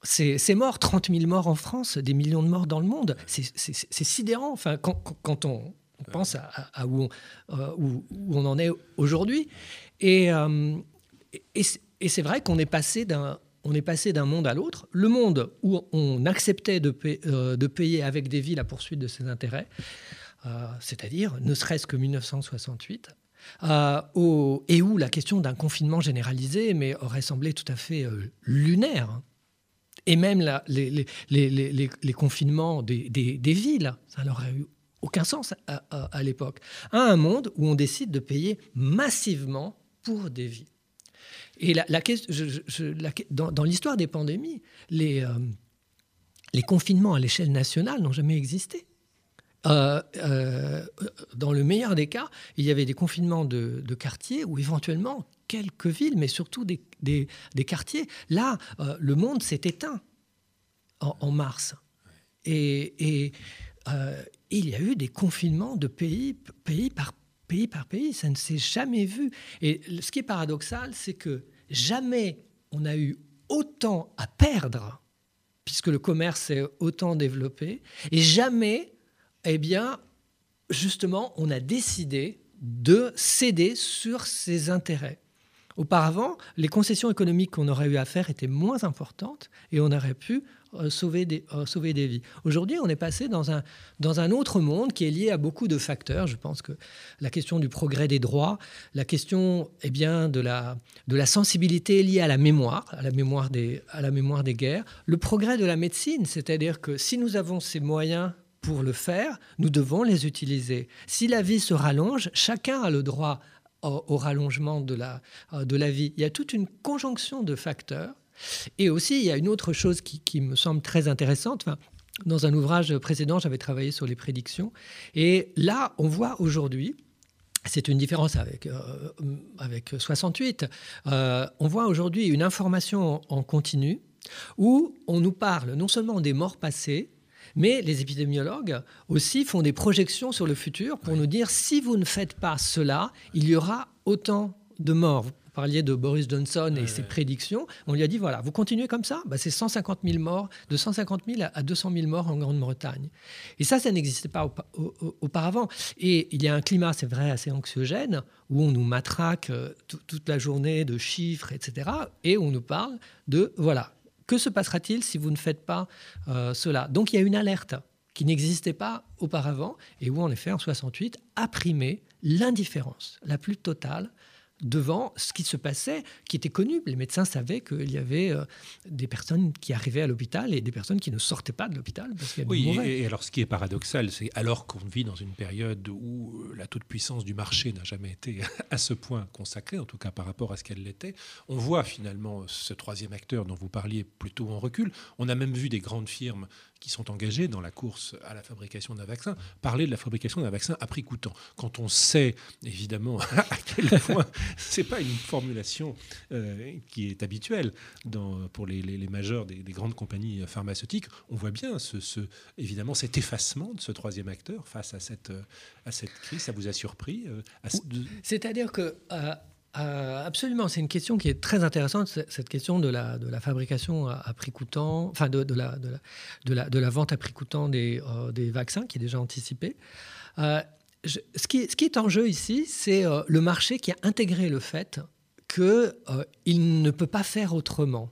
Speaker 3: ces, morts, 30 000 morts en France, des millions de morts dans le monde. C'est sidérant enfin, quand, on, pense à, où, on, où, on, en est aujourd'hui. Et, et c'est vrai qu'on est passé d'un on est passé d'un monde à l'autre. Le monde où on acceptait de, de, payer avec des vies la poursuite de ses intérêts, euh, c'est-à-dire ne serait-ce que 1968, euh, et où la question d'un confinement généralisé mais aurait semblé tout à fait euh, lunaire. Et même les, confinements des, villes, ça n'aurait eu aucun sens à, l'époque. À un monde où on décide de payer massivement pour des vies. Et la, dans, l'histoire des pandémies, les, les confinements à l'échelle nationale n'ont jamais existé. Euh, euh, dans le meilleur des cas, il y avait des confinements de, quartiers ou éventuellement quelques villes, mais surtout des, quartiers. Là, euh, le monde s'est éteint en, mars. Et, il y a eu des confinements de pays, pays par pays par pays. Ça ne s'est jamais vu. Et ce qui est paradoxal, c'est que jamais on a eu autant à perdre, puisque le commerce s'est autant développé, et jamais eh bien, justement, on a décidé de céder sur ses intérêts. Auparavant, les concessions économiques qu'on aurait eu à faire étaient moins importantes et on aurait pu euh, sauver, des, euh, sauver des vies. Aujourd'hui, on est passé dans un, dans un autre monde qui est lié à beaucoup de facteurs. Je pense que la question du progrès des droits, la question eh bien, de, la, de la sensibilité liée à la mémoire, à la mémoire, des, à la mémoire des guerres, le progrès de la médecine, c'est-à-dire que si nous avons ces moyens pour le faire, nous devons les utiliser. Si la vie se rallonge, chacun a le droit au, rallongement de la, euh, de la vie. Il y a toute une conjonction de facteurs. Et aussi, il y a une autre chose qui, me semble très intéressante. dans un ouvrage précédent, j'avais travaillé sur les prédictions. Et là, on voit aujourd'hui, c'est une différence avec, euh, avec 68, euh, on voit aujourd'hui une information en continu où on nous parle non seulement des morts passées, mais les épidémiologues aussi font des projections sur le futur pour nous dire si vous ne faites pas cela, il y aura autant de morts. Vous parliez de Boris Johnson et ses prédictions. On lui a dit voilà, vous continuez comme ça, bah, c'est 150 000 morts, de 150 000 à 200 000 morts en Grande-Bretagne. Et ça, ça n'existait pas auparavant. Et il y a un climat, c'est vrai, assez anxiogène, où on nous matraque euh, toute la journée de chiffres, etc. Et on nous parle de voilà, que se passera-t-il si vous ne faites pas euh, cela? Donc il y a une alerte qui n'existait pas auparavant et où en effet en 68 a primé l'indifférence la plus totale devant ce qui se passait, qui était connu. Les médecins savaient qu'il y avait euh, des personnes qui arrivaient à l'hôpital et des personnes qui ne sortaient pas de l'hôpital parce qu'elles
Speaker 2: oui, Et, alors ce qui est paradoxal, c'est alors qu'on vit dans une période où euh, la toute-puissance du marché n'a jamais été (laughs) à ce point consacrée, en tout cas par rapport à ce qu'elle l'était, on voit finalement ce troisième acteur dont vous parliez plutôt en recul. On a même vu des grandes firmes qui sont engagés dans la course à la fabrication d'un vaccin, parler de la fabrication d'un vaccin à prix coûtant. Quand on sait évidemment (laughs) à quel point (laughs) c'est pas une formulation euh, qui est habituelle pour les, majeurs des, grandes compagnies pharmaceutiques, on voit bien évidemment cet effacement de ce troisième acteur face à cette, à cette crise. Ça vous a surpris euh,
Speaker 3: C'est-à-dire que euh, euh, absolument, c'est une question qui est très intéressante, cette question de la, fabrication à, prix coûtant, enfin de, la, vente à prix coûtant des, euh, vaccins qui est déjà anticipée. Euh, ce, qui, est en jeu ici, c'est le marché qui a intégré le fait qu'il ne peut pas faire autrement.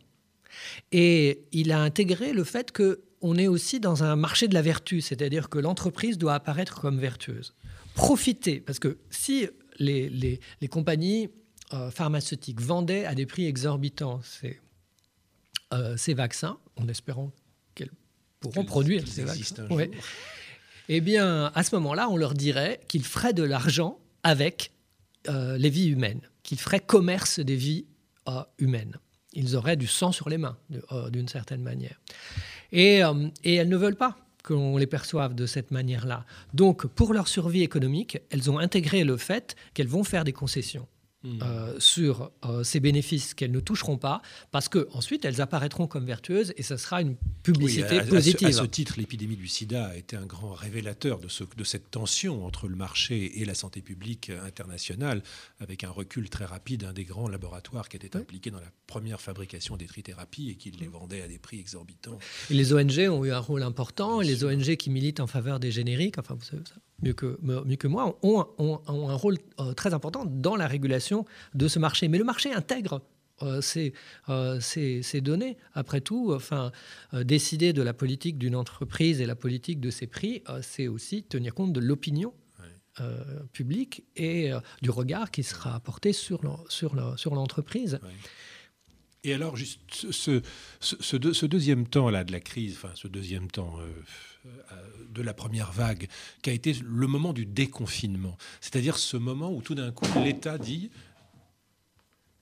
Speaker 3: Et il a intégré le fait qu'on est aussi dans un marché de la vertu, c'est-à-dire que l'entreprise doit apparaître comme vertueuse. Profiter, parce que si les compagnies euh, pharmaceutiques vendaient à des prix exorbitants ces, euh, ces vaccins, en espérant qu'elles pourront produire ces vaccins. Eh bien, à ce moment-là, on leur dirait qu'ils feraient de l'argent avec euh, les vies humaines, qu'ils feraient commerce des vies humaines. Ils auraient du sang sur les mains, d'une certaine manière. Et, et elles ne veulent pas qu'on les perçoive de cette manière-là. Donc, pour leur survie économique, elles ont intégré le fait qu'elles vont faire des concessions. Hmm. Euh, sur euh, ces bénéfices qu'elles ne toucheront pas, parce que ensuite elles apparaîtront comme vertueuses et ça sera une publicité positive.
Speaker 2: À ce, titre, l'épidémie du sida a été un grand révélateur de, ce, de cette tension entre le marché et la santé publique internationale, avec un recul très rapide d'un des grands laboratoires qui était impliqué dans la première fabrication des trithérapies et qui les vendait à des prix exorbitants.
Speaker 3: Et les ONG ont eu un rôle important, les ONG qui militent en faveur des génériques, enfin vous savez ça mieux que, mieux que moi, ont, ont, un rôle euh, très important dans la régulation de ce marché. Mais le marché intègre euh, ces, euh, ces, ces, données. Après tout, enfin, décider de la politique d'une entreprise et la politique de ses prix, c'est aussi tenir compte de l'opinion publique et du regard qui sera apporté sur l'entreprise. Sur
Speaker 2: et alors, juste ce, ce, ce, deuxième temps-là de la crise, enfin, ce deuxième temps de la première vague, qui a été le moment du déconfinement. C'est-à-dire ce moment où tout d'un coup, l'État dit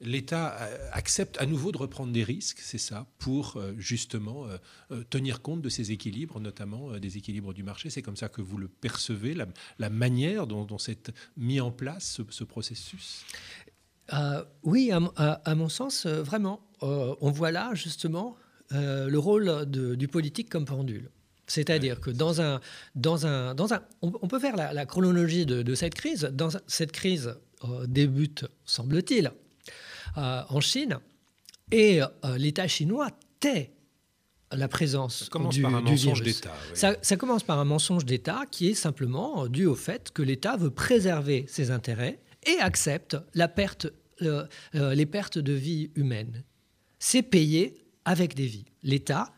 Speaker 2: l'État euh, accepte à nouveau de reprendre des risques, c'est ça, pour euh, justement euh, tenir compte de ces équilibres, notamment des équilibres du marché. C'est comme ça que vous le percevez, la, manière dont, dont s'est mis en place ce, processus?
Speaker 3: Oui, à, mon sens, vraiment. on voit là justement le rôle du politique comme pendule. C'est-à-dire que dans un, dans un, dans un, on, peut faire la, chronologie de, de, cette crise. Dans cette crise débute, semble-t-il, euh, en Chine. Et euh, l'État chinois tait la présence
Speaker 2: ça par un mensonge d'État.
Speaker 3: Ça, commence par un mensonge d'État qui est simplement dû au fait que l'État veut préserver ses intérêts et accepte la perte, euh, les pertes de vie humaines. C'est payé avec des vies. L'État,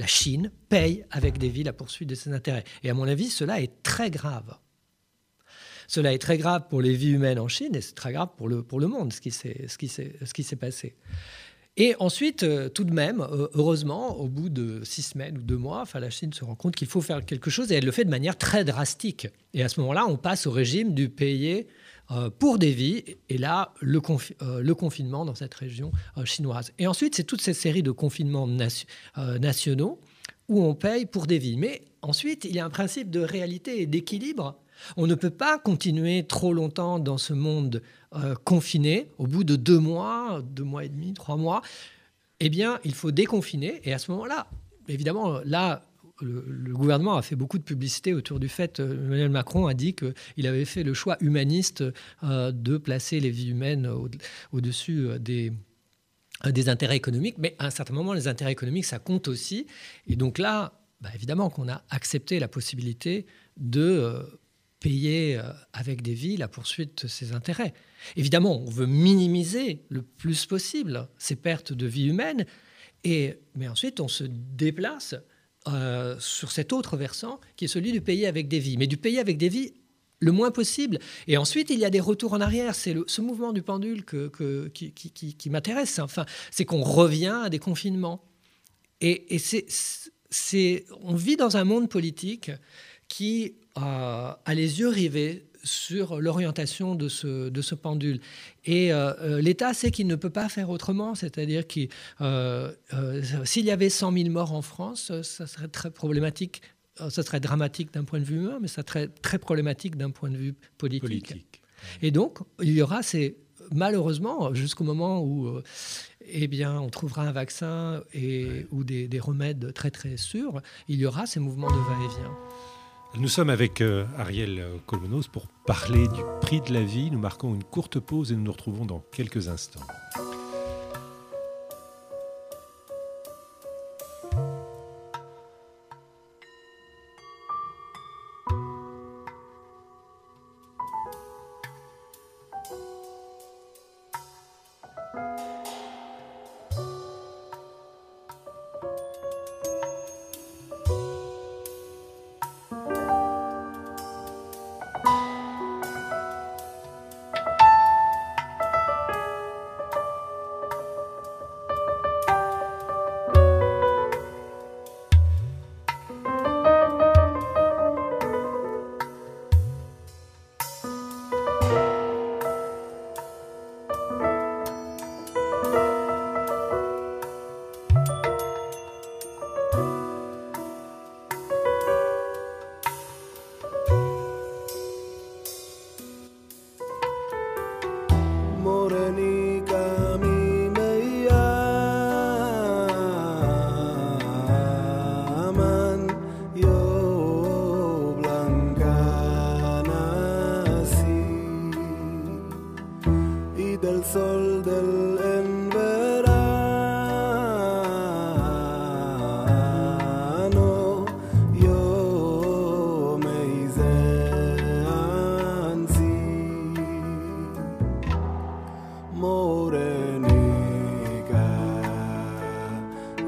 Speaker 3: la Chine, paye avec des vies la poursuite de ses intérêts. Et à mon avis, cela est très grave. Cela est très grave pour les vies humaines en Chine et c'est très grave pour le, pour le monde, ce qui s'est passé. Et ensuite, euh, tout de même, euh, heureusement, au bout de six semaines ou deux mois, la Chine se rend compte qu'il faut faire quelque chose et elle le fait de manière très drastique. Et à ce moment-là, on passe au régime du payer pour des vies et là, le, le confinement dans cette région chinoise. Et ensuite, c'est toute cette série de confinements nationaux où on paye pour des vies. Mais ensuite, il y a un principe de réalité et d'équilibre on ne peut pas continuer trop longtemps dans ce monde euh, confiné. Au bout de deux mois, deux mois et demi, trois mois, eh bien, il faut déconfiner. Et à ce moment-là, évidemment, là, le, gouvernement a fait beaucoup de publicité autour du fait, euh, Emmanuel Macron a dit qu'il avait fait le choix humaniste euh, de placer les vies humaines au-dessus des, des intérêts économiques. Mais à un certain moment, les intérêts économiques, ça compte aussi. Et donc là, bah, évidemment qu'on a accepté la possibilité de payer euh, avec des vies la poursuite de ses intérêts. Évidemment, on veut minimiser le plus possible ces pertes de vie humaine, et, mais ensuite on se déplace euh, sur cet autre versant qui est celui du payer avec des vies, mais du payer avec des vies le moins possible. Et ensuite, il y a des retours en arrière. C'est ce mouvement du pendule que, qui, m'intéresse. Enfin, c'est qu'on revient à des confinements. Et, et c'est, on vit dans un monde politique qui a les yeux rivés sur l'orientation de ce, de ce pendule. Et euh, euh, l'État sait qu'il ne peut pas faire autrement, c'est-à-dire que euh, s'il y avait 100 000 morts en France, ça serait très problématique, ça serait dramatique d'un point de vue humain, mais ça serait très problématique d'un point de vue politique. Et donc, il y aura ces, malheureusement, jusqu'au moment où eh bien, on trouvera un vaccin et, ou des, des remèdes très très sûrs, il y aura ces mouvements de va-et-vient.
Speaker 2: Nous sommes avec euh, Ariel Colmenos pour parler du prix de la vie. Nous marquons une courte pause et nous nous retrouvons dans quelques instants.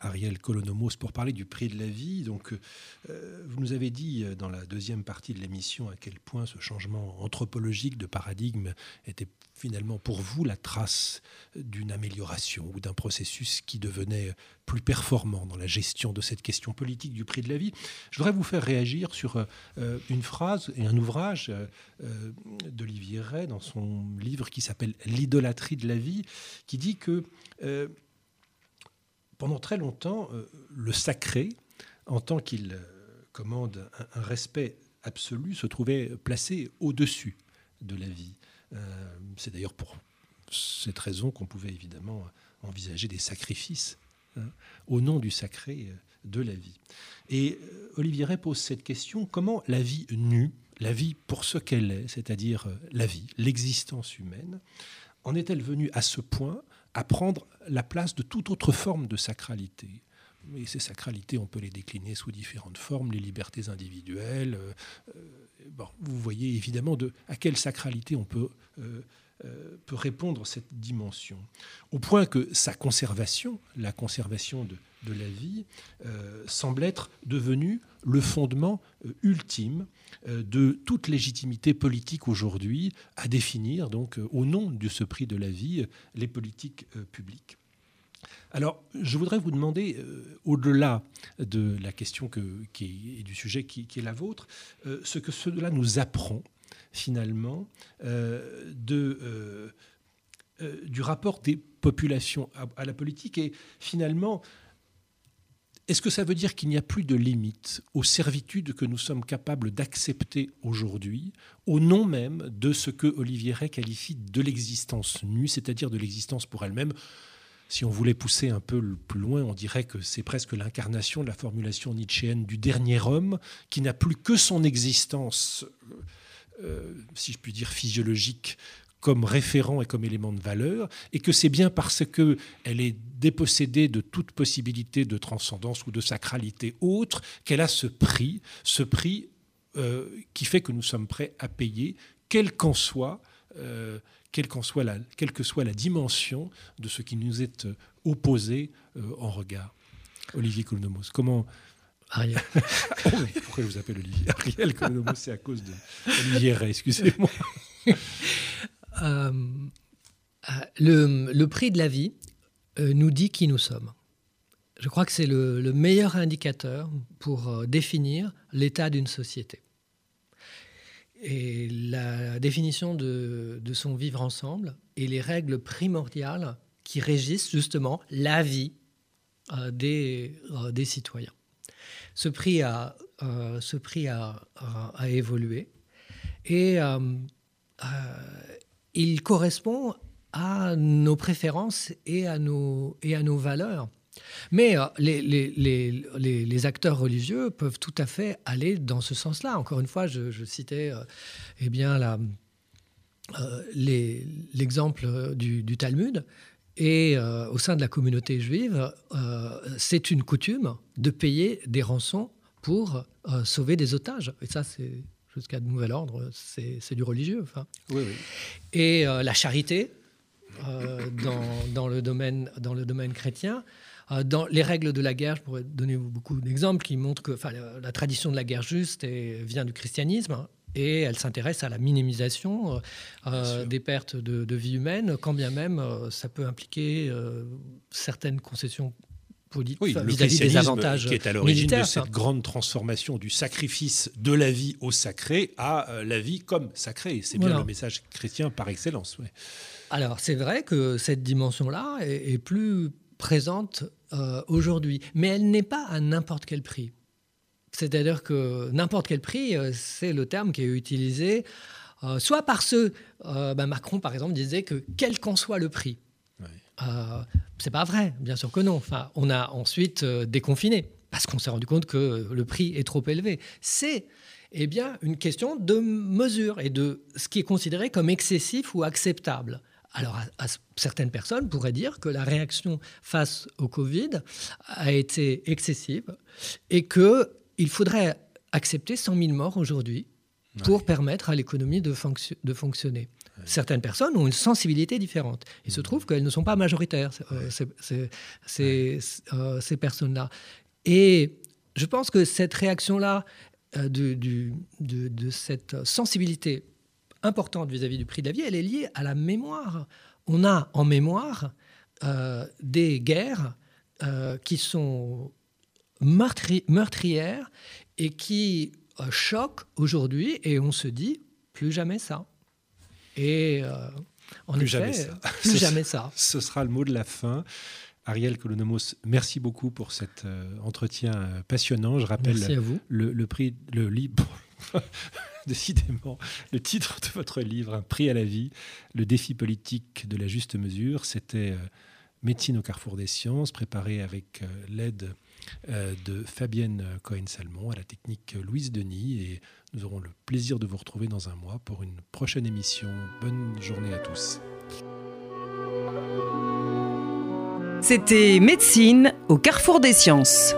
Speaker 2: Ariel Colonomos pour parler du prix de la vie. Donc, vous nous avez dit dans la deuxième partie de l'émission à quel point ce changement anthropologique de paradigme était finalement pour vous la trace d'une amélioration ou d'un processus qui devenait plus performant dans la gestion de cette question politique du prix de la vie. Je voudrais vous faire réagir sur euh, une phrase et un ouvrage euh, d'Olivier Ray dans son livre qui s'appelle L'idolâtrie de la vie, qui dit que euh, pendant très longtemps, le sacré, en tant qu'il commande un respect absolu, se trouvait placé au-dessus de la vie. Euh, c'est d'ailleurs pour cette raison qu'on pouvait évidemment envisager des sacrifices hein, au nom du sacré euh, de la vie. Et euh, Olivier Ray pose cette question, comment la vie nue, la vie pour ce qu'elle est, c'est-à-dire la vie, l'existence humaine, en est-elle venue à ce point à prendre la place de toute autre forme de sacralité et ces sacralités, on peut les décliner sous différentes formes, les libertés individuelles. bon, vous voyez évidemment de, à quelle sacralité on peut euh, peut répondre cette dimension. Au point que sa conservation, la conservation de, de la vie, euh, semble être devenue le fondement euh, ultime de toute légitimité politique aujourd'hui à définir, donc, au nom de ce prix de la vie, les politiques publiques. Alors, je voudrais vous demander, au-delà de la question que, qui est, et du sujet qui, est la vôtre, ce que cela nous apprend finalement, euh, euh, euh, du rapport des populations à, la politique. Et finalement, est-ce que ça veut dire qu'il n'y a plus de limite aux servitudes que nous sommes capables d'accepter aujourd'hui, au nom même de ce que Olivier Ray qualifie de l'existence nue, c'est-à-dire de l'existence pour elle-même? Si on voulait pousser un peu plus loin, on dirait que c'est presque l'incarnation de la formulation nietzschéenne du dernier homme qui n'a plus que son existence euh, si je puis dire, physiologique comme référent et comme élément de valeur, et que c'est bien parce qu'elle est dépossédée de toute possibilité de transcendance ou de sacralité autre qu'elle a ce prix, ce prix euh, qui fait que nous sommes prêts à payer, quelle qu'en soit, euh, quelle, soit la, quelle que soit la dimension de ce qui nous est opposé en regard. Olivier Koulnomos, comment,
Speaker 3: Ariel. (laughs)
Speaker 2: oh, pourquoi je vous appelle Olivier Ariel c'est à cause de Olivier Ray, excusez-moi. (laughs)
Speaker 3: Euh, euh, le, prix de la vie euh, nous dit qui nous sommes. Je crois que c'est le, meilleur indicateur pour définir l'état d'une société. Et la définition de, son vivre ensemble et les règles primordiales qui régissent justement la vie des, citoyens. Ce prix a, ce prix a, évolué et il correspond à nos préférences et à nos, et à nos valeurs. Mais les, les, les, les, acteurs religieux peuvent tout à fait aller dans ce sens-là. Encore une fois, je, citais eh bien, l'exemple du, du, Talmud. Et euh, au sein de la communauté juive, euh, c'est une coutume de payer des rançons pour euh, sauver des otages. Et ça, c'est jusqu'à de nouvel ordre, c'est du religieux. Enfin. Oui, oui. Et la charité, dans, dans, le domaine, dans le domaine chrétien, dans les règles de la guerre, je pourrais donner beaucoup d'exemples qui montrent que la, la tradition de la guerre juste vient du christianisme. Hein et elle s'intéresse à la minimisation euh, euh, des pertes de, vie humaine, quand bien même euh, ça peut impliquer certaines concessions politiques
Speaker 2: oui, vis-à-vis des avantages qui est à l'origine de cette grande transformation du sacrifice de la vie au sacré à la vie comme sacrée. C'est bien le message chrétien par excellence.
Speaker 3: Alors c'est vrai que cette dimension-là est, plus présente aujourd'hui, mais elle n'est pas à n'importe quel prix. C'est-à-dire que n'importe quel prix, euh, c'est le terme qui est utilisé, euh, soit par ceux, euh, ben Macron par exemple disait que quel qu'en soit le prix. C'est pas vrai, bien sûr que non. Enfin, on a ensuite déconfiné parce qu'on s'est rendu compte que le prix est trop élevé. C'est eh bien une question de mesure et de ce qui est considéré comme excessif ou acceptable. Alors, certaines personnes pourraient dire que la réaction face au Covid a été excessive et que il faudrait accepter 100 000 morts aujourd'hui pour permettre à l'économie de, de, fonctionner. Certaines personnes ont une sensibilité différente. Il se mmh. trouve qu'elles ne sont pas majoritaires, ces, ces personnes-là. Et je pense que cette réaction-là, de, de, de, cette sensibilité importante vis-à-vis du prix de la vie, elle est liée à la mémoire. On a en mémoire euh, des guerres euh, qui sont meurtrières et qui euh, choquent aujourd'hui, et on se dit plus jamais ça. Et en plus jamais ça. plus jamais ça.
Speaker 2: Ce sera le mot de la fin. Ariel Colonomos, merci beaucoup pour cet entretien passionnant. Je rappelle Le, le, prix, le livre. (laughs) décidément, le titre de votre livre, Un prix à la vie, le défi politique de la juste mesure, c'était euh, Médecine au carrefour des sciences, préparé avec euh, l'aide euh, de Fabienne Cohen-Salmon à la technique Louise Denis. Et nous aurons le plaisir de vous retrouver dans un mois pour une prochaine émission. Bonne journée à tous.
Speaker 1: C'était Médecine au carrefour des sciences.